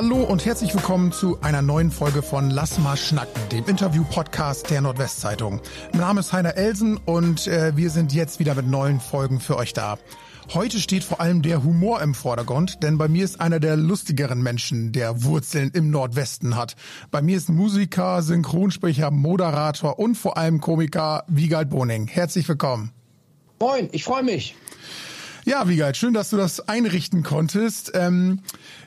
Hallo und herzlich willkommen zu einer neuen Folge von Lass mal schnacken, dem Interview-Podcast der Nordwestzeitung. Mein Name ist Heiner Elsen und äh, wir sind jetzt wieder mit neuen Folgen für euch da. Heute steht vor allem der Humor im Vordergrund, denn bei mir ist einer der lustigeren Menschen, der Wurzeln im Nordwesten hat. Bei mir ist Musiker, Synchronsprecher, Moderator und vor allem Komiker Wiegald Boning. Herzlich willkommen. Moin, ich freue mich. Ja, Wiegald, schön, dass du das einrichten konntest. Ähm,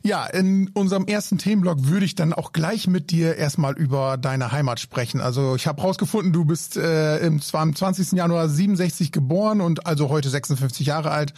ja, in unserem ersten Themenblock würde ich dann auch gleich mit dir erstmal über deine Heimat sprechen. Also ich habe rausgefunden, du bist äh, im, zwar am 20. Januar 67 geboren und also heute 56 Jahre alt.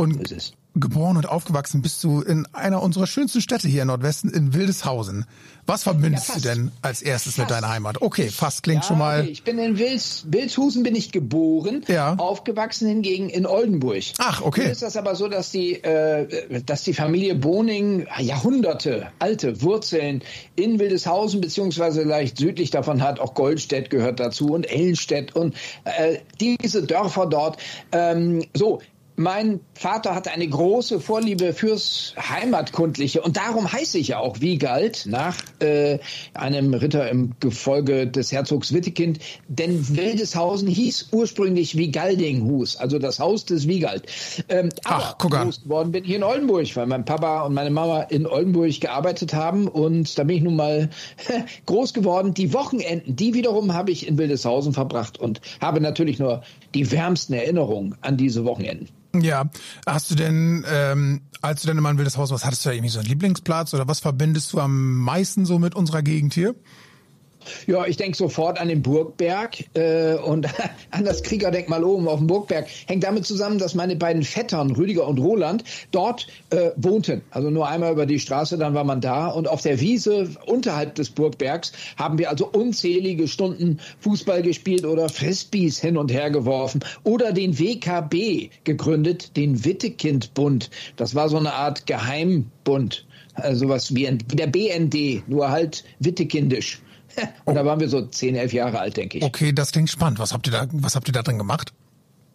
Und geboren und aufgewachsen bist du in einer unserer schönsten Städte hier im Nordwesten, in Wildeshausen. Was verbindest ja, du denn als erstes fast. mit deiner Heimat? Okay, fast klingt ja, schon mal. Okay. Ich bin in Wils, Wildshausen bin ich geboren, ja. aufgewachsen hingegen in Oldenburg. Ach, okay. Nun ist das aber so, dass die, äh, dass die Familie Boning Jahrhunderte alte Wurzeln in Wildeshausen beziehungsweise leicht südlich davon hat. Auch Goldstedt gehört dazu und Ellenstedt und äh, diese Dörfer dort. Ähm, so, mein Vater hatte eine große Vorliebe fürs Heimatkundliche und darum heiße ich ja auch Wiegald nach äh, einem Ritter im Gefolge des Herzogs Wittekind, denn Wildeshausen hieß ursprünglich Wiegaldinghus, also das Haus des Wiegald. Ähm, Ach, guck an. groß geworden bin ich in Oldenburg, weil mein Papa und meine Mama in Oldenburg gearbeitet haben und da bin ich nun mal groß geworden. Die Wochenenden, die wiederum habe ich in Wildeshausen verbracht und habe natürlich nur die wärmsten Erinnerungen an diese Wochenenden. Ja, hast du denn, ähm, als du denn immer ein wildes Haus warst, hattest du da irgendwie so einen Lieblingsplatz oder was verbindest du am meisten so mit unserer Gegend hier? Ja, ich denke sofort an den Burgberg äh, und an das Kriegerdenkmal oben auf dem Burgberg. Hängt damit zusammen, dass meine beiden Vettern, Rüdiger und Roland, dort äh, wohnten. Also nur einmal über die Straße, dann war man da. Und auf der Wiese unterhalb des Burgbergs haben wir also unzählige Stunden Fußball gespielt oder Frisbees hin und her geworfen oder den WKB gegründet, den Wittekind-Bund. Das war so eine Art Geheimbund. Also sowas wie, wie der BND, nur halt wittekindisch. Und da waren wir so zehn, elf Jahre alt, denke ich. Okay, das klingt spannend. Was habt ihr da, was habt ihr da drin gemacht?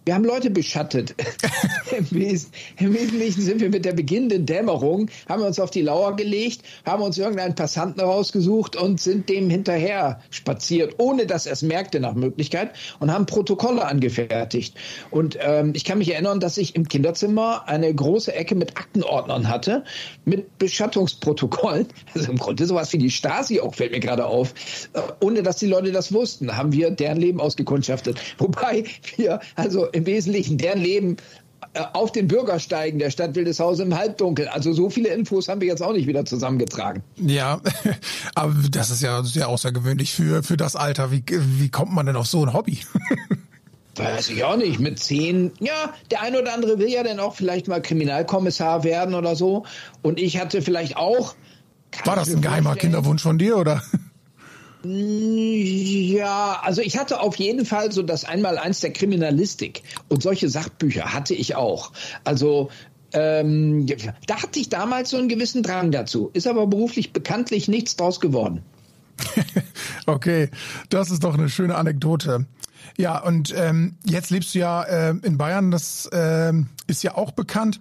Wir haben Leute beschattet. Im, Wes Im, Wesentlichen sind wir mit der beginnenden Dämmerung, haben wir uns auf die Lauer gelegt, haben uns irgendeinen Passanten rausgesucht und sind dem hinterher spaziert, ohne dass er es merkte nach Möglichkeit und haben Protokolle angefertigt. Und ähm, ich kann mich erinnern, dass ich im Kinderzimmer eine große Ecke mit Aktenordnern hatte, mit Beschattungsprotokollen. Also im Grunde sowas wie die Stasi auch, fällt mir gerade auf. Äh, ohne dass die Leute das wussten, haben wir deren Leben ausgekundschaftet. Wobei wir also im Wesentlichen deren Leben äh, auf den Bürgersteigen der Stadt Wildeshausen im Halbdunkel. Also so viele Infos haben wir jetzt auch nicht wieder zusammengetragen. Ja, aber das ist ja sehr außergewöhnlich für, für das Alter. Wie, wie kommt man denn auf so ein Hobby? Weiß ich auch nicht. Mit zehn, ja, der eine oder andere will ja dann auch vielleicht mal Kriminalkommissar werden oder so. Und ich hatte vielleicht auch. War das ein geheimer Kinderwunsch von dir, oder? Ja, also ich hatte auf jeden Fall so das Einmaleins der Kriminalistik und solche Sachbücher hatte ich auch. Also ähm, da hatte ich damals so einen gewissen Drang dazu, ist aber beruflich bekanntlich nichts draus geworden. okay, das ist doch eine schöne Anekdote. Ja, und ähm, jetzt lebst du ja äh, in Bayern, das äh, ist ja auch bekannt.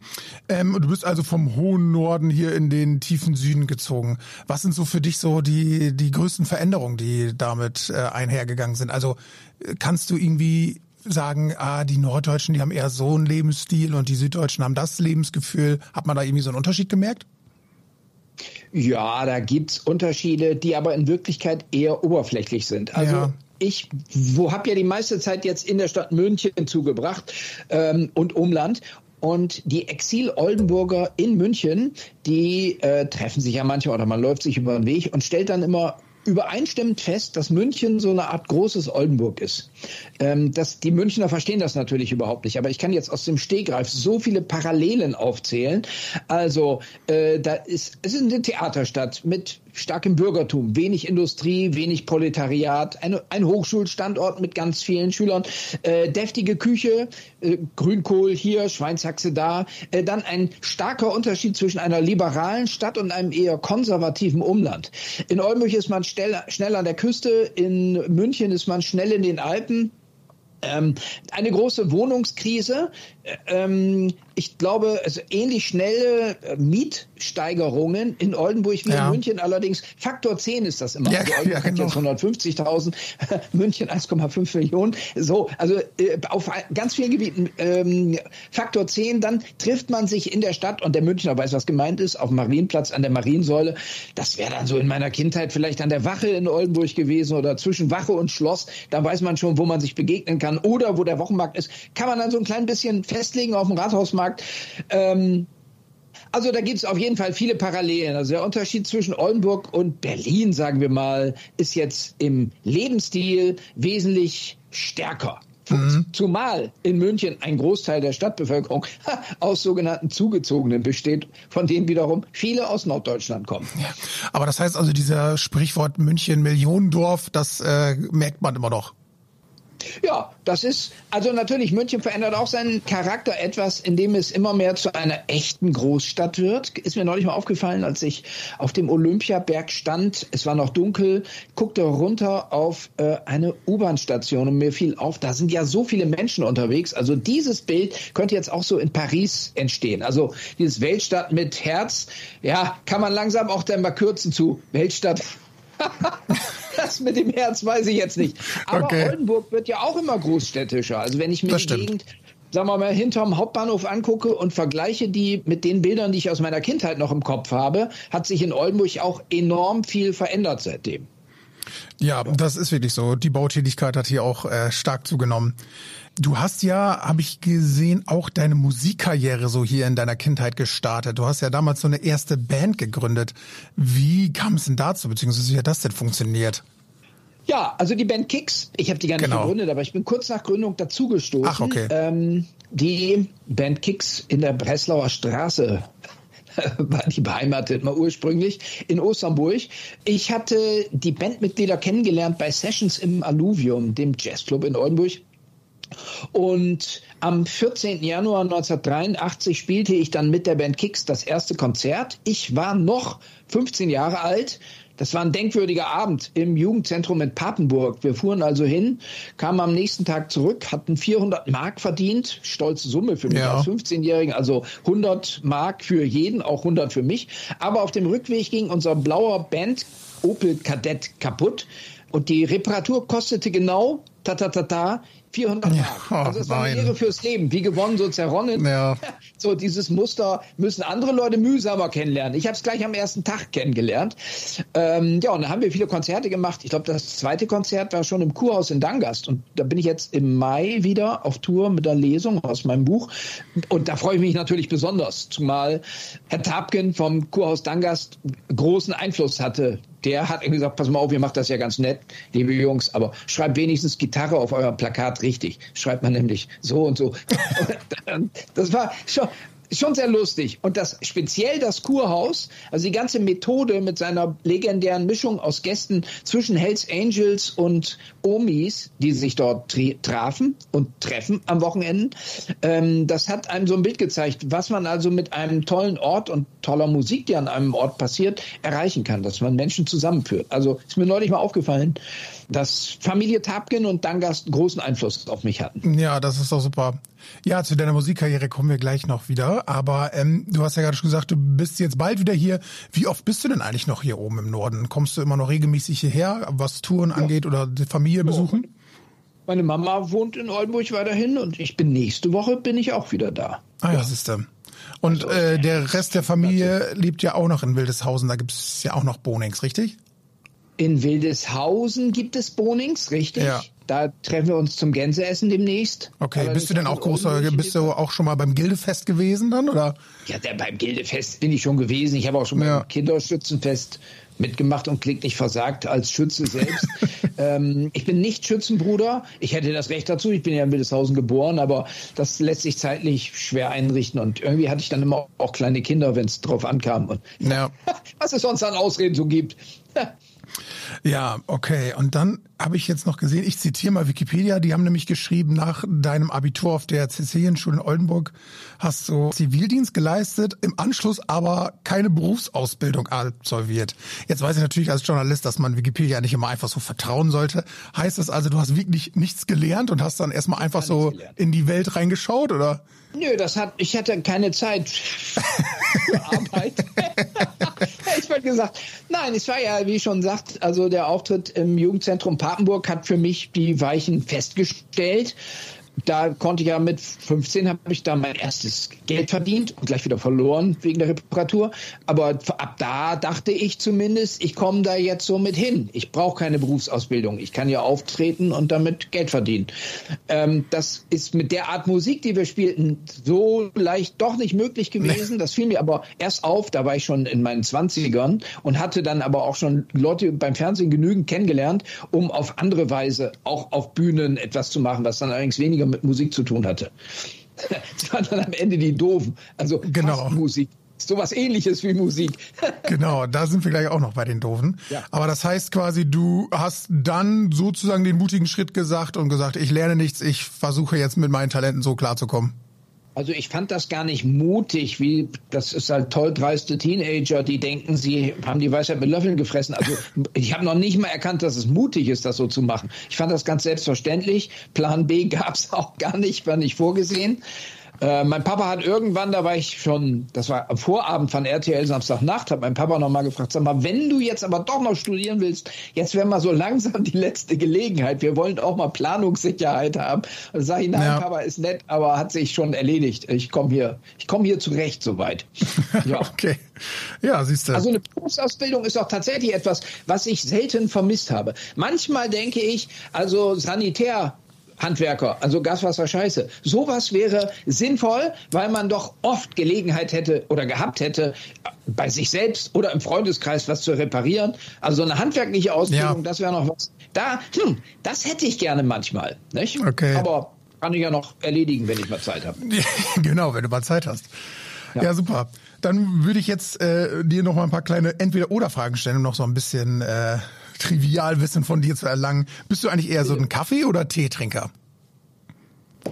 Ähm, du bist also vom hohen Norden hier in den tiefen Süden gezogen. Was sind so für dich so die, die größten Veränderungen, die damit äh, einhergegangen sind? Also äh, kannst du irgendwie sagen, ah, die Norddeutschen, die haben eher so einen Lebensstil und die Süddeutschen haben das Lebensgefühl. Hat man da irgendwie so einen Unterschied gemerkt? Ja, da gibt's Unterschiede, die aber in Wirklichkeit eher oberflächlich sind. Also ja ich habe ja die meiste Zeit jetzt in der Stadt München zugebracht ähm, und Umland. Und die Exil-Oldenburger in München, die äh, treffen sich ja manchmal oder man läuft sich über den Weg und stellt dann immer übereinstimmend fest, dass München so eine Art großes Oldenburg ist. Ähm, dass die Münchner verstehen das natürlich überhaupt nicht, aber ich kann jetzt aus dem Stegreif so viele Parallelen aufzählen. Also äh, da ist es ist eine Theaterstadt mit starkem Bürgertum, wenig Industrie, wenig Proletariat, ein, ein Hochschulstandort mit ganz vielen Schülern, äh, deftige Küche, äh, Grünkohl hier, Schweinshaxe da, äh, dann ein starker Unterschied zwischen einer liberalen Stadt und einem eher konservativen Umland. In Oldenburg ist man schnell, schnell an der Küste, in München ist man schnell in den Alpen. Ähm, eine große Wohnungskrise. Ähm, ich glaube, also ähnlich schnelle äh, Mietsteigerungen in Oldenburg wie ja. in München. Allerdings Faktor 10 ist das immer. Ja, also Oldenburg ja, genau. hat jetzt 150.000, München 1,5 Millionen. So, also äh, auf ganz vielen Gebieten ähm, Faktor 10. Dann trifft man sich in der Stadt und der Münchner weiß, was gemeint ist, auf dem Marienplatz an der Mariensäule. Das wäre dann so in meiner Kindheit vielleicht an der Wache in Oldenburg gewesen oder zwischen Wache und Schloss. Da weiß man schon, wo man sich begegnen kann oder wo der Wochenmarkt ist. Kann man dann so ein klein bisschen festlegen auf dem Rathausmarkt. Ähm, also da gibt es auf jeden Fall viele Parallelen. Also der Unterschied zwischen Oldenburg und Berlin, sagen wir mal, ist jetzt im Lebensstil wesentlich stärker. Mhm. Zumal in München ein Großteil der Stadtbevölkerung aus sogenannten Zugezogenen besteht, von denen wiederum viele aus Norddeutschland kommen. Ja. Aber das heißt also, dieser Sprichwort München Millionendorf, das äh, merkt man immer noch. Ja, das ist, also natürlich, München verändert auch seinen Charakter etwas, indem es immer mehr zu einer echten Großstadt wird. Ist mir neulich mal aufgefallen, als ich auf dem Olympiaberg stand, es war noch dunkel, guckte runter auf äh, eine U-Bahn-Station und mir fiel auf, da sind ja so viele Menschen unterwegs. Also dieses Bild könnte jetzt auch so in Paris entstehen. Also dieses Weltstadt mit Herz, ja, kann man langsam auch dann mal kürzen zu Weltstadt das mit dem Herz weiß ich jetzt nicht. Aber okay. Oldenburg wird ja auch immer großstädtischer. Also wenn ich mir das die. Gegend sagen wir mal, hinterm Hauptbahnhof angucke und vergleiche die mit den Bildern, die ich aus meiner Kindheit noch im Kopf habe, hat sich in Oldenburg auch enorm viel verändert seitdem. Ja, das ist wirklich so. Die Bautätigkeit hat hier auch äh, stark zugenommen. Du hast ja, habe ich gesehen, auch deine Musikkarriere so hier in deiner Kindheit gestartet. Du hast ja damals so eine erste Band gegründet. Wie kam es denn dazu, beziehungsweise wie hat das denn funktioniert? Ja, also die Band Kicks, ich habe die gar nicht genau. gegründet, aber ich bin kurz nach Gründung dazugestoßen. Ach, okay. Ähm, die Band Kicks in der Breslauer Straße war die beheimatet mal ursprünglich in Osnabrück. Ich hatte die Bandmitglieder kennengelernt bei Sessions im Alluvium, dem Jazzclub in Oldenburg. Und am 14. Januar 1983 spielte ich dann mit der Band Kicks das erste Konzert. Ich war noch 15 Jahre alt. Das war ein denkwürdiger Abend im Jugendzentrum in Papenburg. Wir fuhren also hin, kamen am nächsten Tag zurück, hatten 400 Mark verdient, stolze Summe für mich ja. als 15-Jährigen, also 100 Mark für jeden, auch 100 für mich. Aber auf dem Rückweg ging unser blauer Band Opel Kadett kaputt und die Reparatur kostete genau ta ta ta ta 400 Mark. Ja, oh, also es war eine Ehre fürs Leben. Wie gewonnen, so zerronnen. Ja. So dieses Muster müssen andere Leute mühsamer kennenlernen. Ich habe es gleich am ersten Tag kennengelernt. Ähm, ja, und dann haben wir viele Konzerte gemacht. Ich glaube, das zweite Konzert war schon im Kurhaus in Dangast. Und da bin ich jetzt im Mai wieder auf Tour mit der Lesung aus meinem Buch. Und da freue ich mich natürlich besonders, zumal Herr Tapken vom Kurhaus Dangast großen Einfluss hatte der hat irgendwie gesagt, pass mal auf, ihr macht das ja ganz nett, liebe Jungs, aber schreibt wenigstens Gitarre auf euer Plakat richtig. Schreibt man nämlich so und so. das war schon, schon sehr lustig. Und das speziell das Kurhaus, also die ganze Methode mit seiner legendären Mischung aus Gästen zwischen Hells Angels und Omis, die sich dort trafen und treffen am Wochenende, ähm, das hat einem so ein Bild gezeigt, was man also mit einem tollen Ort und toller Musik, die an einem Ort passiert, erreichen kann, dass man Menschen zusammenführt. Also ist mir neulich mal aufgefallen, dass Familie Tapken und Dangast großen Einfluss auf mich hatten. Ja, das ist doch super. Ja, zu deiner Musikkarriere kommen wir gleich noch wieder. Aber ähm, du hast ja gerade schon gesagt, du bist jetzt bald wieder hier. Wie oft bist du denn eigentlich noch hier oben im Norden? Kommst du immer noch regelmäßig hierher, was Touren ja. angeht oder die Familie ja. besuchen? Meine Mama wohnt in Oldenburg weiterhin und ich bin nächste Woche bin ich auch wieder da. Ah ja, ja. siehst du. Und also, äh, der Rest der Familie lebt ja auch noch in Wildeshausen. Da gibt es ja auch noch Bonings, richtig? In Wildeshausen gibt es Bonings, richtig? Ja. Da treffen wir uns zum Gänseessen demnächst. Okay, bist du denn auch großer, bist du auch schon mal beim Gildefest gewesen dann, oder? Ja, der, beim Gildefest bin ich schon gewesen. Ich habe auch schon ja. beim Kinderschützenfest mitgemacht und klick nicht versagt als Schütze selbst. ähm, ich bin nicht Schützenbruder. Ich hätte das Recht dazu. Ich bin ja in Wildeshausen geboren, aber das lässt sich zeitlich schwer einrichten. Und irgendwie hatte ich dann immer auch kleine Kinder, wenn es drauf ankam. Und ja. was es sonst an Ausreden so gibt. Ja, okay. Und dann habe ich jetzt noch gesehen, ich zitiere mal Wikipedia, die haben nämlich geschrieben, nach deinem Abitur auf der Cäcilienschule in Oldenburg hast du Zivildienst geleistet, im Anschluss aber keine Berufsausbildung absolviert. Jetzt weiß ich natürlich als Journalist, dass man Wikipedia nicht immer einfach so vertrauen sollte. Heißt das also, du hast wirklich nichts gelernt und hast dann erstmal einfach so in die Welt reingeschaut, oder? Nö, das hat, ich hatte keine Zeit für Arbeit. Gesagt, nein, es war ja, wie schon sagt, also der Auftritt im Jugendzentrum Papenburg hat für mich die Weichen festgestellt da konnte ich ja mit 15 habe ich da mein erstes Geld verdient und gleich wieder verloren wegen der Reparatur. Aber ab da dachte ich zumindest, ich komme da jetzt so mit hin. Ich brauche keine Berufsausbildung. Ich kann ja auftreten und damit Geld verdienen. Ähm, das ist mit der Art Musik, die wir spielten, so leicht doch nicht möglich gewesen. Nee. Das fiel mir aber erst auf, da war ich schon in meinen 20ern und hatte dann aber auch schon Leute beim Fernsehen genügend kennengelernt, um auf andere Weise auch auf Bühnen etwas zu machen, was dann allerdings weniger weniger mit Musik zu tun hatte. Es waren dann am Ende die Doofen, also genau. Musik. Sowas ähnliches wie Musik. genau, da sind wir gleich auch noch bei den Doofen. Ja. Aber das heißt quasi, du hast dann sozusagen den mutigen Schritt gesagt und gesagt, ich lerne nichts, ich versuche jetzt mit meinen Talenten so klarzukommen. Also ich fand das gar nicht mutig, wie das ist halt toll dreiste Teenager, die denken, sie haben die Weisheit mit Löffeln gefressen. Also ich habe noch nicht mal erkannt, dass es mutig ist, das so zu machen. Ich fand das ganz selbstverständlich. Plan B gab es auch gar nicht, war nicht vorgesehen. Äh, mein Papa hat irgendwann, da war ich schon, das war am Vorabend von RTL Samstagnacht, hat mein Papa nochmal gefragt, sag mal, wenn du jetzt aber doch noch studieren willst, jetzt wäre mal so langsam die letzte Gelegenheit. Wir wollen auch mal Planungssicherheit haben. Da sage ich, nein, ja. Papa ist nett, aber hat sich schon erledigt. Ich komme hier, ich komme hier zurecht soweit. Ja. okay. Ja, siehst du. Also eine Berufsausbildung ist auch tatsächlich etwas, was ich selten vermisst habe. Manchmal denke ich, also Sanitär Handwerker, also Gaswasser Scheiße. Sowas wäre sinnvoll, weil man doch oft Gelegenheit hätte oder gehabt hätte, bei sich selbst oder im Freundeskreis was zu reparieren. Also so eine handwerkliche Ausbildung, ja. das wäre noch was. Da, hm, das hätte ich gerne manchmal, nicht? Okay. Aber kann ich ja noch erledigen, wenn ich mal Zeit habe. genau, wenn du mal Zeit hast. Ja, ja super. Dann würde ich jetzt äh, dir noch mal ein paar kleine Entweder-Oder-Fragen stellen, um noch so ein bisschen äh, Trivialwissen von dir zu erlangen. Bist du eigentlich eher so ein Kaffee- oder Teetrinker?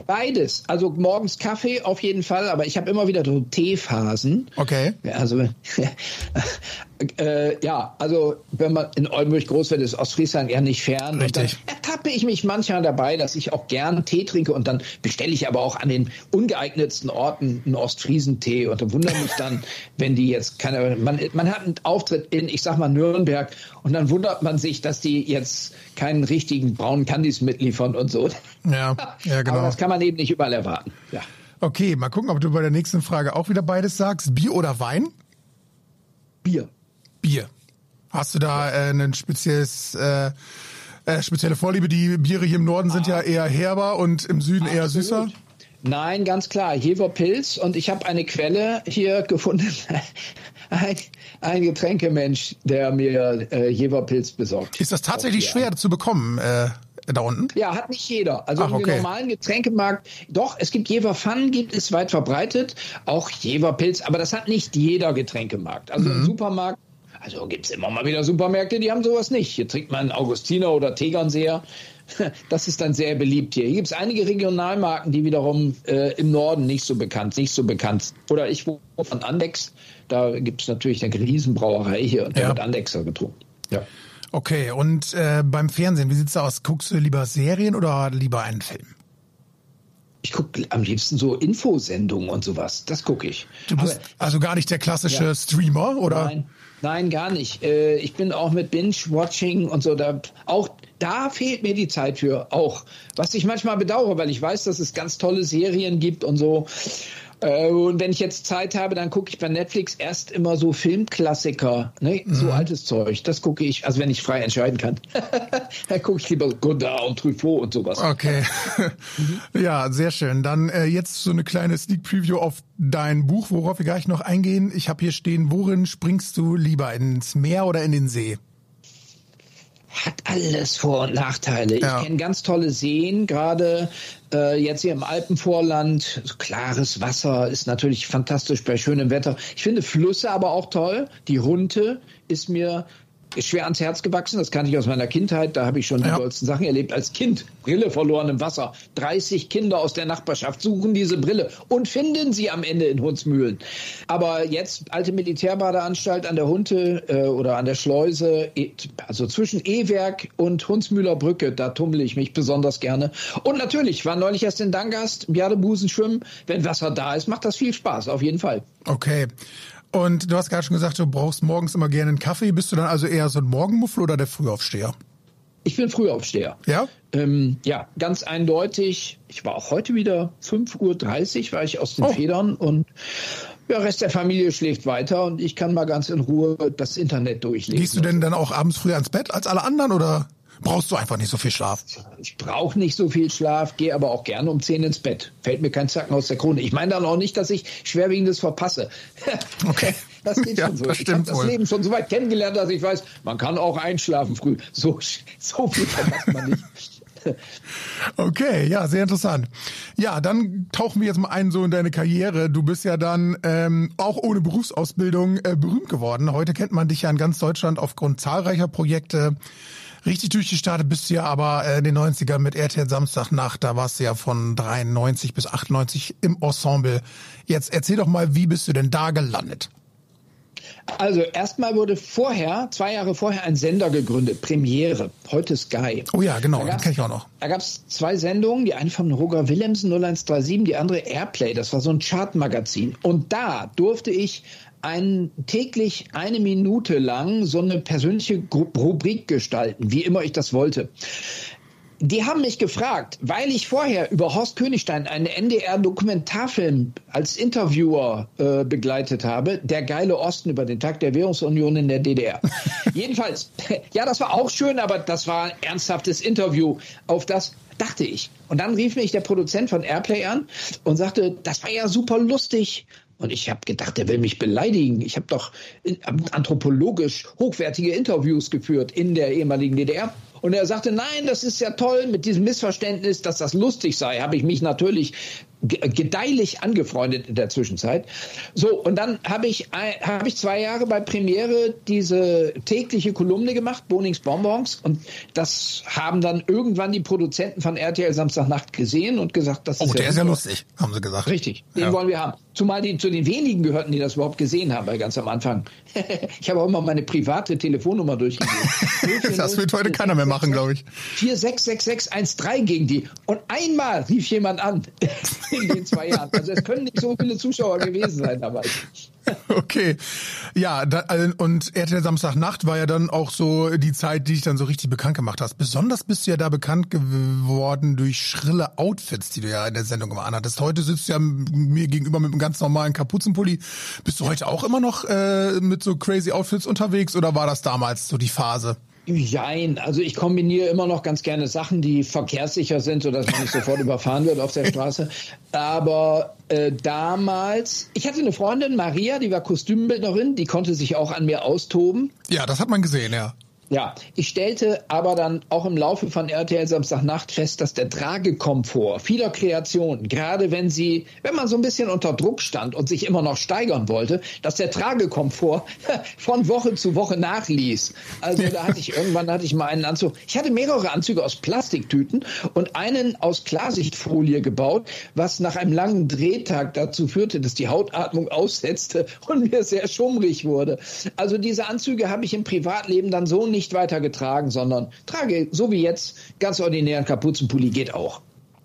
Beides. Also morgens Kaffee auf jeden Fall, aber ich habe immer wieder so Teephasen. Okay. Also äh, ja, also wenn man in Oldenburg groß wird, ist Ostfriesland eher nicht fern. Richtig. dann ertappe ich mich manchmal dabei, dass ich auch gern Tee trinke und dann bestelle ich aber auch an den ungeeignetsten Orten einen Ostfriesentee und wundere mich dann, wenn die jetzt keine, man, man hat einen Auftritt in, ich sag mal Nürnberg und dann wundert man sich, dass die jetzt keinen richtigen braunen Candies mitliefern und so. Ja, ja genau. Aber das kann man eben nicht überall erwarten. Ja. Okay, mal gucken, ob du bei der nächsten Frage auch wieder beides sagst. Bier oder Wein? Bier. Bier. Hast du da äh, ein spezielles äh, äh, spezielle Vorliebe? Die Biere hier im Norden sind ah. ja eher herber und im Süden Absolut. eher süßer. Nein, ganz klar. Jever Pilz und ich habe eine Quelle hier gefunden. ein, ein Getränkemensch, der mir äh, Jever Pilz besorgt. Ist das tatsächlich schwer zu bekommen? Äh da unten? Ja, hat nicht jeder. Also Ach, okay. im normalen Getränkemarkt, doch, es gibt Jever Pfannen, gibt es weit verbreitet, auch Jever Pilz, aber das hat nicht jeder Getränkemarkt. Also mhm. im Supermarkt also gibt es immer mal wieder Supermärkte, die haben sowas nicht. Hier trinkt man Augustiner oder Tegernseher. Das ist dann sehr beliebt hier. Hier gibt es einige Regionalmarken, die wiederum äh, im Norden nicht so bekannt, nicht so bekannt. Oder ich wohne von Andex. Da gibt es natürlich eine Riesenbrauerei hier und da ja. wird Andexer getrunken. Ja. Okay, und äh, beim Fernsehen, wie sieht's aus? Guckst du lieber Serien oder lieber einen Film? Ich gucke am liebsten so Infosendungen und sowas. Das gucke ich. Du bist Aber, also gar nicht der klassische ja. Streamer, oder? Nein, Nein, gar nicht. Äh, ich bin auch mit Binge-Watching und so, da, auch da fehlt mir die Zeit für, auch. Was ich manchmal bedauere, weil ich weiß, dass es ganz tolle Serien gibt und so. Äh, und wenn ich jetzt Zeit habe, dann gucke ich bei Netflix erst immer so Filmklassiker, ne? so mhm. altes Zeug. Das gucke ich, also wenn ich frei entscheiden kann. dann gucke ich lieber Godard und Truffaut und sowas. Okay. mhm. Ja, sehr schön. Dann äh, jetzt so eine kleine Sneak Preview auf dein Buch, worauf wir gleich noch eingehen. Ich habe hier stehen, worin springst du lieber ins Meer oder in den See? Hat alles Vor- und Nachteile. Ja. Ich kenne ganz tolle Seen, gerade äh, jetzt hier im Alpenvorland. Klares Wasser ist natürlich fantastisch bei schönem Wetter. Ich finde Flüsse aber auch toll. Die Runte ist mir ist schwer ans Herz gewachsen. Das kann ich aus meiner Kindheit. Da habe ich schon ja. die tollsten Sachen erlebt. Als Kind Brille verloren im Wasser. 30 Kinder aus der Nachbarschaft suchen diese Brille und finden sie am Ende in Hunsmühlen. Aber jetzt alte Militärbadeanstalt an der Hunte äh, oder an der Schleuse, e, also zwischen E-Werk und Hunsmühler Brücke, da tummel ich mich besonders gerne. Und natürlich war neulich erst in Dangast, Jadebusen schwimmen. Wenn Wasser da ist, macht das viel Spaß, auf jeden Fall. Okay. Und du hast gerade schon gesagt, du brauchst morgens immer gerne einen Kaffee. Bist du dann also eher so ein Morgenmuffel oder der Frühaufsteher? Ich bin Frühaufsteher. Ja? Ähm, ja, ganz eindeutig. Ich war auch heute wieder 5.30 Uhr, war ich aus den oh. Federn und der Rest der Familie schläft weiter und ich kann mal ganz in Ruhe das Internet durchlesen. Gehst du denn dann auch abends früher ins Bett als alle anderen oder? Brauchst du einfach nicht so viel Schlaf. Ich brauche nicht so viel Schlaf, gehe aber auch gerne um 10 ins Bett. Fällt mir kein Zacken aus der Krone. Ich meine dann auch nicht, dass ich Schwerwiegendes verpasse. Okay. Das geht ja, schon so. ich habe das Leben schon so weit kennengelernt, dass ich weiß, man kann auch einschlafen früh. So, so viel verpasst man nicht. Okay, ja, sehr interessant. Ja, dann tauchen wir jetzt mal ein so in deine Karriere. Du bist ja dann ähm, auch ohne Berufsausbildung äh, berühmt geworden. Heute kennt man dich ja in ganz Deutschland aufgrund zahlreicher Projekte. Richtig durchgestartet bist du ja aber äh, in den 90ern mit RTL Samstagnacht. Da warst du ja von 93 bis 98 im Ensemble. Jetzt erzähl doch mal, wie bist du denn da gelandet? Also erstmal wurde vorher, zwei Jahre vorher, ein Sender gegründet, Premiere, heute Sky. Oh ja, genau, den kenne ich auch noch. Da gab es zwei Sendungen, die eine von Roger Willemsen 0137, die andere Airplay, das war so ein Chartmagazin. Und da durfte ich ein, täglich eine Minute lang so eine persönliche Rubrik gestalten, wie immer ich das wollte. Die haben mich gefragt, weil ich vorher über Horst Königstein einen NDR-Dokumentarfilm als Interviewer äh, begleitet habe, Der geile Osten über den Tag der Währungsunion in der DDR. Jedenfalls, ja, das war auch schön, aber das war ein ernsthaftes Interview. Auf das dachte ich. Und dann rief mich der Produzent von Airplay an und sagte, das war ja super lustig. Und ich habe gedacht, der will mich beleidigen. Ich habe doch anthropologisch hochwertige Interviews geführt in der ehemaligen DDR. Und er sagte, nein, das ist ja toll mit diesem Missverständnis, dass das lustig sei, habe ich mich natürlich gedeihlich angefreundet in der Zwischenzeit. So, und dann habe ich, hab ich zwei Jahre bei Premiere diese tägliche Kolumne gemacht, Bonings Bonbons, und das haben dann irgendwann die Produzenten von RTL Samstagnacht gesehen und gesagt, das oh, ist der ja ist ja lustig, haben sie gesagt. Richtig, den ja. wollen wir haben. Zumal die zu den wenigen gehörten, die das überhaupt gesehen haben, weil ganz am Anfang. ich habe auch immer meine private Telefonnummer durchgegeben. das wird heute keiner mehr machen, glaube ich. 466613 gegen die. Und einmal rief jemand an in den zwei Jahren. Also es können nicht so viele Zuschauer gewesen sein dabei. Okay. Ja, da, äh, und RTL Samstagnacht war ja dann auch so die Zeit, die dich dann so richtig bekannt gemacht hast. Besonders bist du ja da bekannt geworden durch schrille Outfits, die du ja in der Sendung immer anhattest. Heute sitzt du ja mir gegenüber mit einem ganz normalen Kapuzenpulli. Bist du heute auch immer noch äh, mit so crazy Outfits unterwegs oder war das damals so die Phase? Jein, also ich kombiniere immer noch ganz gerne Sachen, die verkehrssicher sind, sodass man nicht sofort überfahren wird auf der Straße. Aber äh, damals, ich hatte eine Freundin, Maria, die war Kostümbildnerin, die konnte sich auch an mir austoben. Ja, das hat man gesehen, ja. Ja, ich stellte aber dann auch im Laufe von RTL Samstagnacht fest, dass der Tragekomfort vieler Kreationen, gerade wenn sie, wenn man so ein bisschen unter Druck stand und sich immer noch steigern wollte, dass der Tragekomfort von Woche zu Woche nachließ. Also da hatte ich irgendwann hatte ich mal einen Anzug. Ich hatte mehrere Anzüge aus Plastiktüten und einen aus Klarsichtfolie gebaut, was nach einem langen Drehtag dazu führte, dass die Hautatmung aussetzte und mir sehr schummrig wurde. Also diese Anzüge habe ich im Privatleben dann so nicht nicht weiter getragen, sondern trage so wie jetzt ganz ordinären Kapuzenpulli geht auch.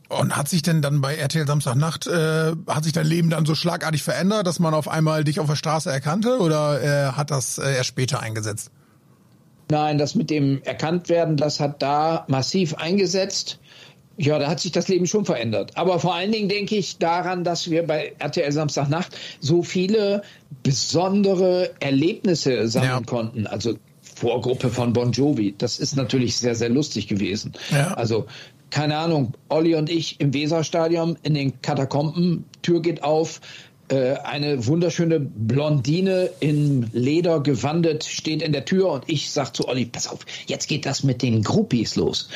Und hat sich denn dann bei RTL Samstagnacht, äh, hat sich dein Leben dann so schlagartig verändert, dass man auf einmal dich auf der Straße erkannte oder äh, hat das äh, erst später eingesetzt? Nein, das mit dem Erkanntwerden, das hat da massiv eingesetzt. Ja, da hat sich das Leben schon verändert. Aber vor allen Dingen denke ich daran, dass wir bei RTL Samstagnacht so viele besondere Erlebnisse sammeln ja. konnten. Also Vorgruppe von Bon Jovi. Das ist natürlich sehr, sehr lustig gewesen. Ja. Also keine Ahnung, Olli und ich im Weserstadion in den Katakomben, Tür geht auf, äh, eine wunderschöne Blondine in Leder gewandet steht in der Tür und ich sag zu Olli, pass auf, jetzt geht das mit den Groupies los.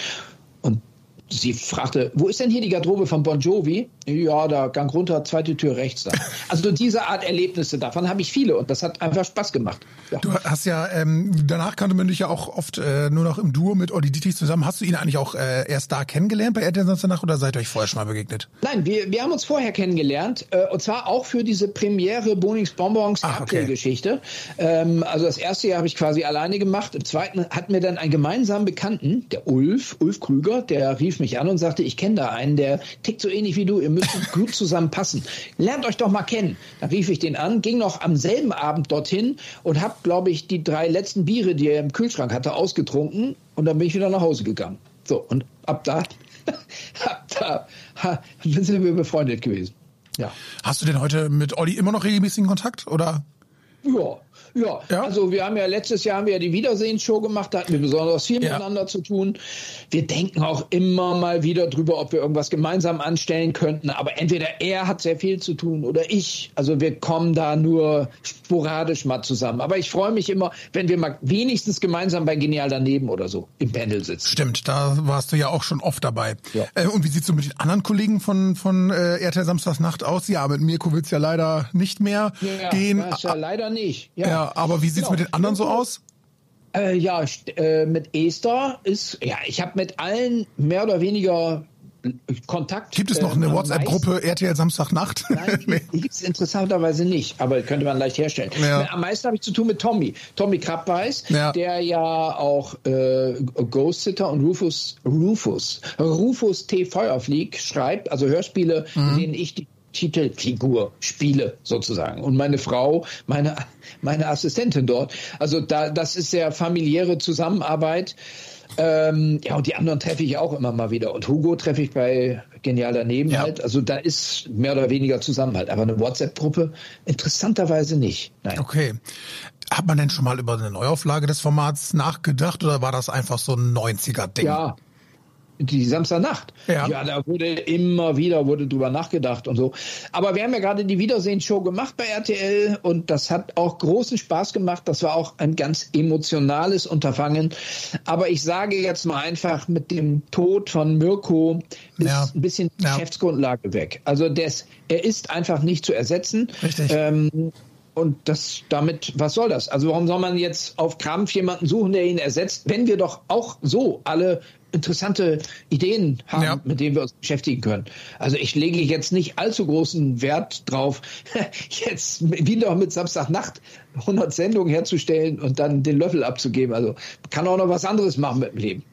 Sie fragte, wo ist denn hier die Garderobe von Bon Jovi? Ja, da Gang runter, zweite Tür rechts da. Also diese Art Erlebnisse, davon habe ich viele und das hat einfach Spaß gemacht. Ja. Du hast ja, ähm, danach kannte man dich ja auch oft äh, nur noch im Duo mit Olli Dietrich zusammen. Hast du ihn eigentlich auch äh, erst da kennengelernt bei RTL Samstag oder seid ihr euch vorher schon mal begegnet? Nein, wir, wir haben uns vorher kennengelernt äh, und zwar auch für diese Premiere Bonings Bonbons April-Geschichte. Okay. Ähm, also das erste Jahr habe ich quasi alleine gemacht. Im zweiten hatten wir dann einen gemeinsamen Bekannten, der Ulf, Ulf Krüger, der rief mich an und sagte, ich kenne da einen, der tickt so ähnlich wie du, ihr müsst gut zusammenpassen. Lernt euch doch mal kennen. Dann rief ich den an, ging noch am selben Abend dorthin und habe, glaube ich, die drei letzten Biere, die er im Kühlschrank hatte, ausgetrunken und dann bin ich wieder nach Hause gegangen. So, und ab da, ab da ha, sind wir befreundet gewesen. Ja. Hast du denn heute mit Olli immer noch regelmäßigen Kontakt oder? Ja, ja, ja, also wir haben ja letztes Jahr haben wir ja die Wiedersehensshow gemacht, da hatten wir besonders viel ja. miteinander zu tun. Wir denken auch immer mal wieder drüber, ob wir irgendwas gemeinsam anstellen könnten, aber entweder er hat sehr viel zu tun oder ich. Also wir kommen da nur sporadisch mal zusammen. Aber ich freue mich immer, wenn wir mal wenigstens gemeinsam bei Genial daneben oder so im Panel sitzen. Stimmt, da warst du ja auch schon oft dabei. Ja. Äh, und wie sieht's so mit den anderen Kollegen von, von äh, RTL Samstagsnacht aus? Ja, mit Mirko wird's ja leider nicht mehr gehen. Ja, ja leider nicht. Ja. Ja aber wie sieht's genau. mit den anderen so aus? Äh, ja, äh, mit Esther ist, ja, ich habe mit allen mehr oder weniger Kontakt. Gibt es noch eine äh, WhatsApp-Gruppe RTL Samstagnacht? Nein, nee. gibt es interessanterweise nicht, aber könnte man leicht herstellen. Ja. Am meisten habe ich zu tun mit Tommy. Tommy Krabbeis, ja. der ja auch äh, Ghost Sitter und Rufus, Rufus, Rufus T. Feuerflieg schreibt, also Hörspiele, mhm. in denen ich die Titelfigur spiele sozusagen. Und meine Frau meine meine Assistentin dort. Also da das ist sehr familiäre Zusammenarbeit. Ähm, ja und die anderen treffe ich auch immer mal wieder. Und Hugo treffe ich bei genial daneben ja. halt. Also da ist mehr oder weniger Zusammenhalt. Aber eine WhatsApp Gruppe interessanterweise nicht. Nein. Okay. Hat man denn schon mal über eine Neuauflage des Formats nachgedacht oder war das einfach so ein 90er Ding? Ja die Samstagnacht. Ja. ja, da wurde immer wieder wurde drüber nachgedacht und so. Aber wir haben ja gerade die Wiedersehensshow gemacht bei RTL und das hat auch großen Spaß gemacht. Das war auch ein ganz emotionales Unterfangen. Aber ich sage jetzt mal einfach, mit dem Tod von Mirko ist ja. ein bisschen ja. Geschäftsgrundlage weg. Also des, er ist einfach nicht zu ersetzen. Richtig. Ähm, und das damit, was soll das? Also warum soll man jetzt auf Krampf jemanden suchen, der ihn ersetzt, wenn wir doch auch so alle interessante Ideen haben, ja. mit denen wir uns beschäftigen können. Also ich lege jetzt nicht allzu großen Wert drauf, jetzt wieder mit Samstagnacht 100 Sendungen herzustellen und dann den Löffel abzugeben. Also kann auch noch was anderes machen mit dem Leben.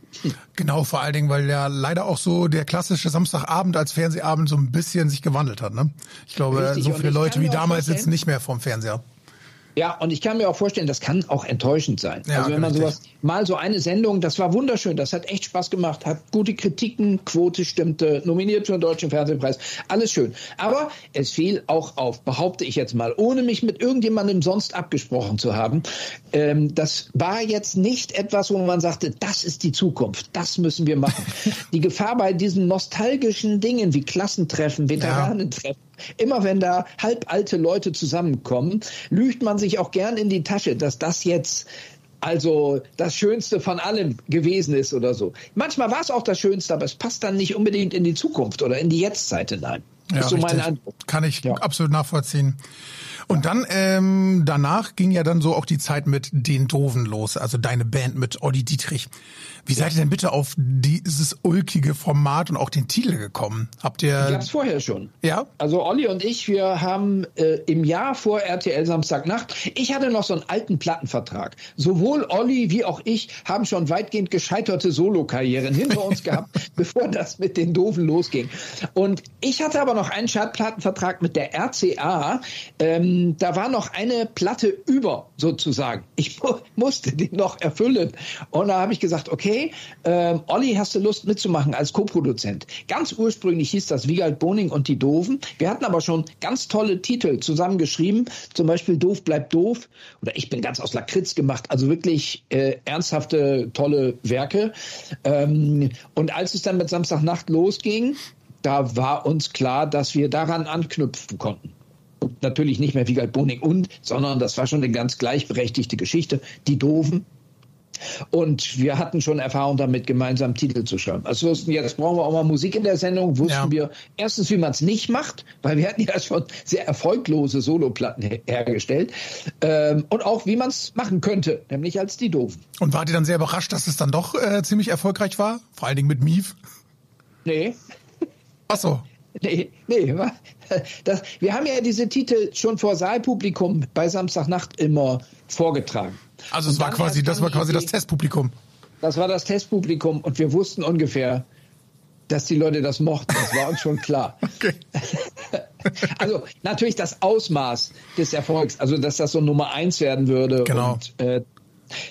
Genau, vor allen Dingen, weil ja leider auch so der klassische Samstagabend als Fernsehabend so ein bisschen sich gewandelt hat. Ne? Ich glaube, Richtig. so viele Leute wie damals sitzen nicht mehr vorm Fernseher. Ja, und ich kann mir auch vorstellen, das kann auch enttäuschend sein. Ja, also wenn man sowas, mal so eine Sendung, das war wunderschön, das hat echt Spaß gemacht, hat gute Kritiken, Quote stimmte, nominiert für den Deutschen Fernsehpreis, alles schön. Aber es fiel auch auf, behaupte ich jetzt mal, ohne mich mit irgendjemandem sonst abgesprochen zu haben. Ähm, das war jetzt nicht etwas, wo man sagte, das ist die Zukunft, das müssen wir machen. die Gefahr bei diesen nostalgischen Dingen wie Klassentreffen, Veteranentreffen, Immer wenn da halbalte Leute zusammenkommen, lügt man sich auch gern in die Tasche, dass das jetzt also das Schönste von allem gewesen ist oder so. Manchmal war es auch das Schönste, aber es passt dann nicht unbedingt in die Zukunft oder in die Jetztzeit hinein. Ja, so mein Eindruck. Kann ich ja. absolut nachvollziehen. Und dann ähm, danach ging ja dann so auch die Zeit mit den Doofen los, also deine Band mit Olli Dietrich. Wie seid ihr denn bitte auf dieses ulkige Format und auch den Titel gekommen? Habt ihr? Hab's vorher schon. Ja. Also Olli und ich, wir haben äh, im Jahr vor RTL Samstagnacht, ich hatte noch so einen alten Plattenvertrag. Sowohl Olli wie auch ich haben schon weitgehend gescheiterte Solokarrieren hinter uns gehabt, bevor das mit den Doofen losging. Und ich hatte aber noch einen Schallplattenvertrag mit der RCA. Ähm, da war noch eine Platte über, sozusagen. Ich mu musste die noch erfüllen. Und da habe ich gesagt, okay, okay, ähm, Olli, hast du Lust mitzumachen als Co-Produzent? Ganz ursprünglich hieß das Wiegald Boning und die Doofen. Wir hatten aber schon ganz tolle Titel zusammengeschrieben, zum Beispiel Doof bleibt doof oder Ich bin ganz aus Lakritz gemacht, also wirklich äh, ernsthafte, tolle Werke. Ähm, und als es dann mit Samstagnacht losging, da war uns klar, dass wir daran anknüpfen konnten natürlich nicht mehr Wiegald Boning und, sondern das war schon eine ganz gleichberechtigte Geschichte. Die Doofen, Und wir hatten schon Erfahrung damit, gemeinsam Titel zu schreiben. Also wussten, jetzt brauchen wir auch mal Musik in der Sendung. Wussten ja. wir erstens, wie man es nicht macht, weil wir hatten ja schon sehr erfolglose Soloplatten her hergestellt. Ähm, und auch, wie man es machen könnte, nämlich als die Doofen. Und wart ihr dann sehr überrascht, dass es dann doch äh, ziemlich erfolgreich war? Vor allen Dingen mit Mief? Nee. Ach so. Nee, nee. Das, wir haben ja diese Titel schon vor Saalpublikum bei Samstagnacht immer vorgetragen. Also es war quasi, das war quasi das Testpublikum. Das war das Testpublikum und wir wussten ungefähr, dass die Leute das mochten. Das war uns schon klar. Okay. Also natürlich das Ausmaß des Erfolgs, also dass das so Nummer eins werden würde. Genau. Und, äh,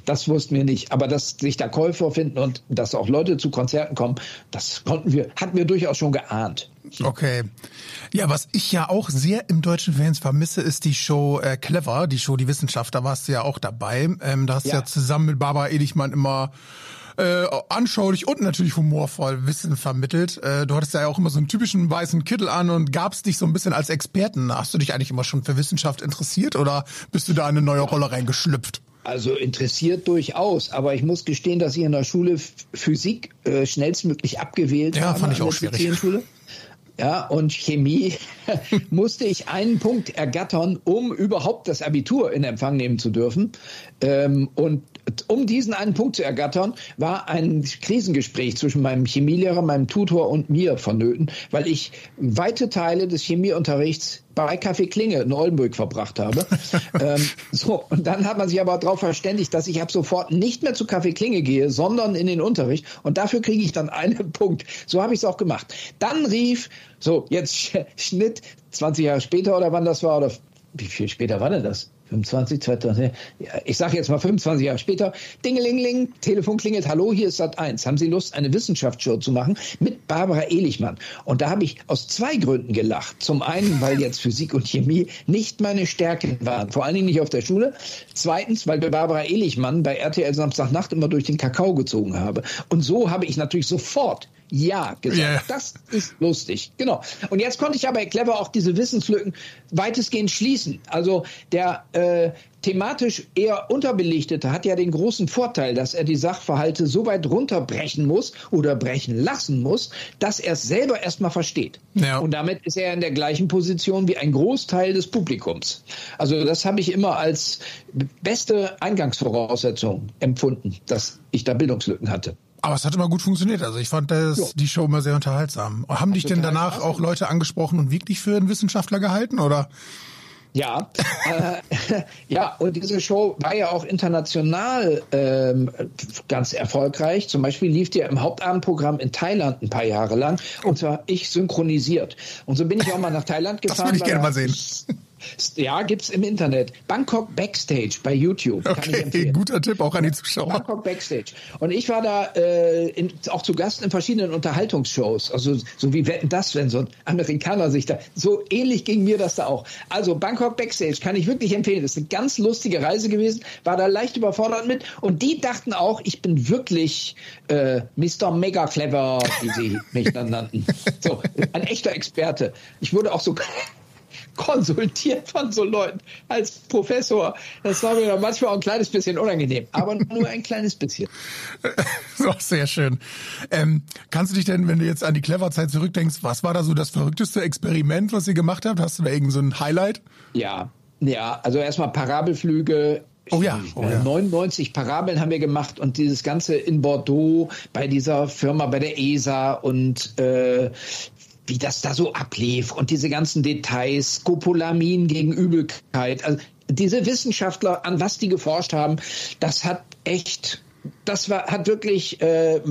das wussten wir nicht. Aber dass sich da Käufer finden und dass auch Leute zu Konzerten kommen, das konnten wir, hatten wir durchaus schon geahnt. Okay. Ja, was ich ja auch sehr im deutschen Fans vermisse, ist die Show äh, Clever, die Show Die Wissenschaft. Da warst du ja auch dabei. Ähm, da hast du ja. ja zusammen mit Barbara Edichmann immer äh, anschaulich und natürlich humorvoll Wissen vermittelt. Äh, du hattest ja auch immer so einen typischen weißen Kittel an und gabst dich so ein bisschen als Experten. Hast du dich eigentlich immer schon für Wissenschaft interessiert oder bist du da in eine neue Rolle reingeschlüpft? Also interessiert durchaus, aber ich muss gestehen, dass ich in der Schule Physik äh, schnellstmöglich abgewählt ja, habe. Ja, fand ich auch schwierig. Ja, und Chemie musste ich einen Punkt ergattern, um überhaupt das Abitur in Empfang nehmen zu dürfen. Ähm, und um diesen einen Punkt zu ergattern, war ein Krisengespräch zwischen meinem Chemielehrer, meinem Tutor und mir vonnöten, weil ich weite Teile des Chemieunterrichts bei Café Klinge in Oldenburg verbracht habe. ähm, so, und dann hat man sich aber darauf verständigt, dass ich ab sofort nicht mehr zu Café Klinge gehe, sondern in den Unterricht. Und dafür kriege ich dann einen Punkt. So habe ich es auch gemacht. Dann rief, so, jetzt Schnitt, 20 Jahre später oder wann das war, oder wie viel später war denn das? 25, 2000, ich sage jetzt mal 25 Jahre später, Dingelingling, Telefon klingelt, hallo, hier ist Sat 1. Haben Sie Lust, eine Wissenschaftsshow zu machen mit Barbara Elichmann? Und da habe ich aus zwei Gründen gelacht. Zum einen, weil jetzt Physik und Chemie nicht meine Stärken waren, vor allen Dingen nicht auf der Schule. Zweitens, weil Barbara Elichmann bei RTL Samstagnacht immer durch den Kakao gezogen habe. Und so habe ich natürlich sofort ja gesagt. Yeah. Das ist lustig. Genau. Und jetzt konnte ich aber clever auch diese Wissenslücken weitestgehend schließen. Also der äh, thematisch eher unterbelichtete hat ja den großen Vorteil, dass er die Sachverhalte so weit runterbrechen muss oder brechen lassen muss, dass er es selber erstmal versteht. Ja. Und damit ist er in der gleichen Position wie ein Großteil des Publikums. Also das habe ich immer als beste Eingangsvoraussetzung empfunden, dass ich da Bildungslücken hatte. Aber es hat immer gut funktioniert. Also ich fand das, die Show immer sehr unterhaltsam. Haben dich denn danach auch Leute angesprochen und wirklich für einen Wissenschaftler gehalten oder? Ja, äh, ja, und diese Show war ja auch international ähm, ganz erfolgreich. Zum Beispiel lief die im Hauptabendprogramm in Thailand ein paar Jahre lang. Und zwar ich synchronisiert. Und so bin ich auch mal nach Thailand gefahren. Das würde ich gerne mal sehen. Ja, gibt's im Internet. Bangkok Backstage bei YouTube. Okay, guter Tipp auch an die Zuschauer. Bangkok Backstage. Und ich war da äh, in, auch zu Gast in verschiedenen Unterhaltungsshows. Also so wie wetten das, wenn so ein Amerikaner sich da. So ähnlich ging mir das da auch. Also Bangkok Backstage kann ich wirklich empfehlen. Das ist eine ganz lustige Reise gewesen. War da leicht überfordert mit. Und die dachten auch, ich bin wirklich äh, Mr. Mega Clever, wie sie mich dann nannten. So, ein echter Experte. Ich wurde auch so konsultiert von so Leuten als Professor. Das war mir manchmal auch ein kleines bisschen unangenehm, aber nur ein kleines bisschen. so, sehr schön. Ähm, kannst du dich denn, wenn du jetzt an die Clever-Zeit zurückdenkst, was war da so das verrückteste Experiment, was ihr gemacht habt? Hast du da irgend so ein Highlight? Ja, ja, also erstmal Parabelflüge Oh ja, oh ja. 99 Parabeln haben wir gemacht und dieses Ganze in Bordeaux bei dieser Firma, bei der ESA und äh, wie das da so ablief und diese ganzen Details, Scopolamin gegen Übelkeit. Also diese Wissenschaftler, an was die geforscht haben, das hat echt das war, hat wirklich äh,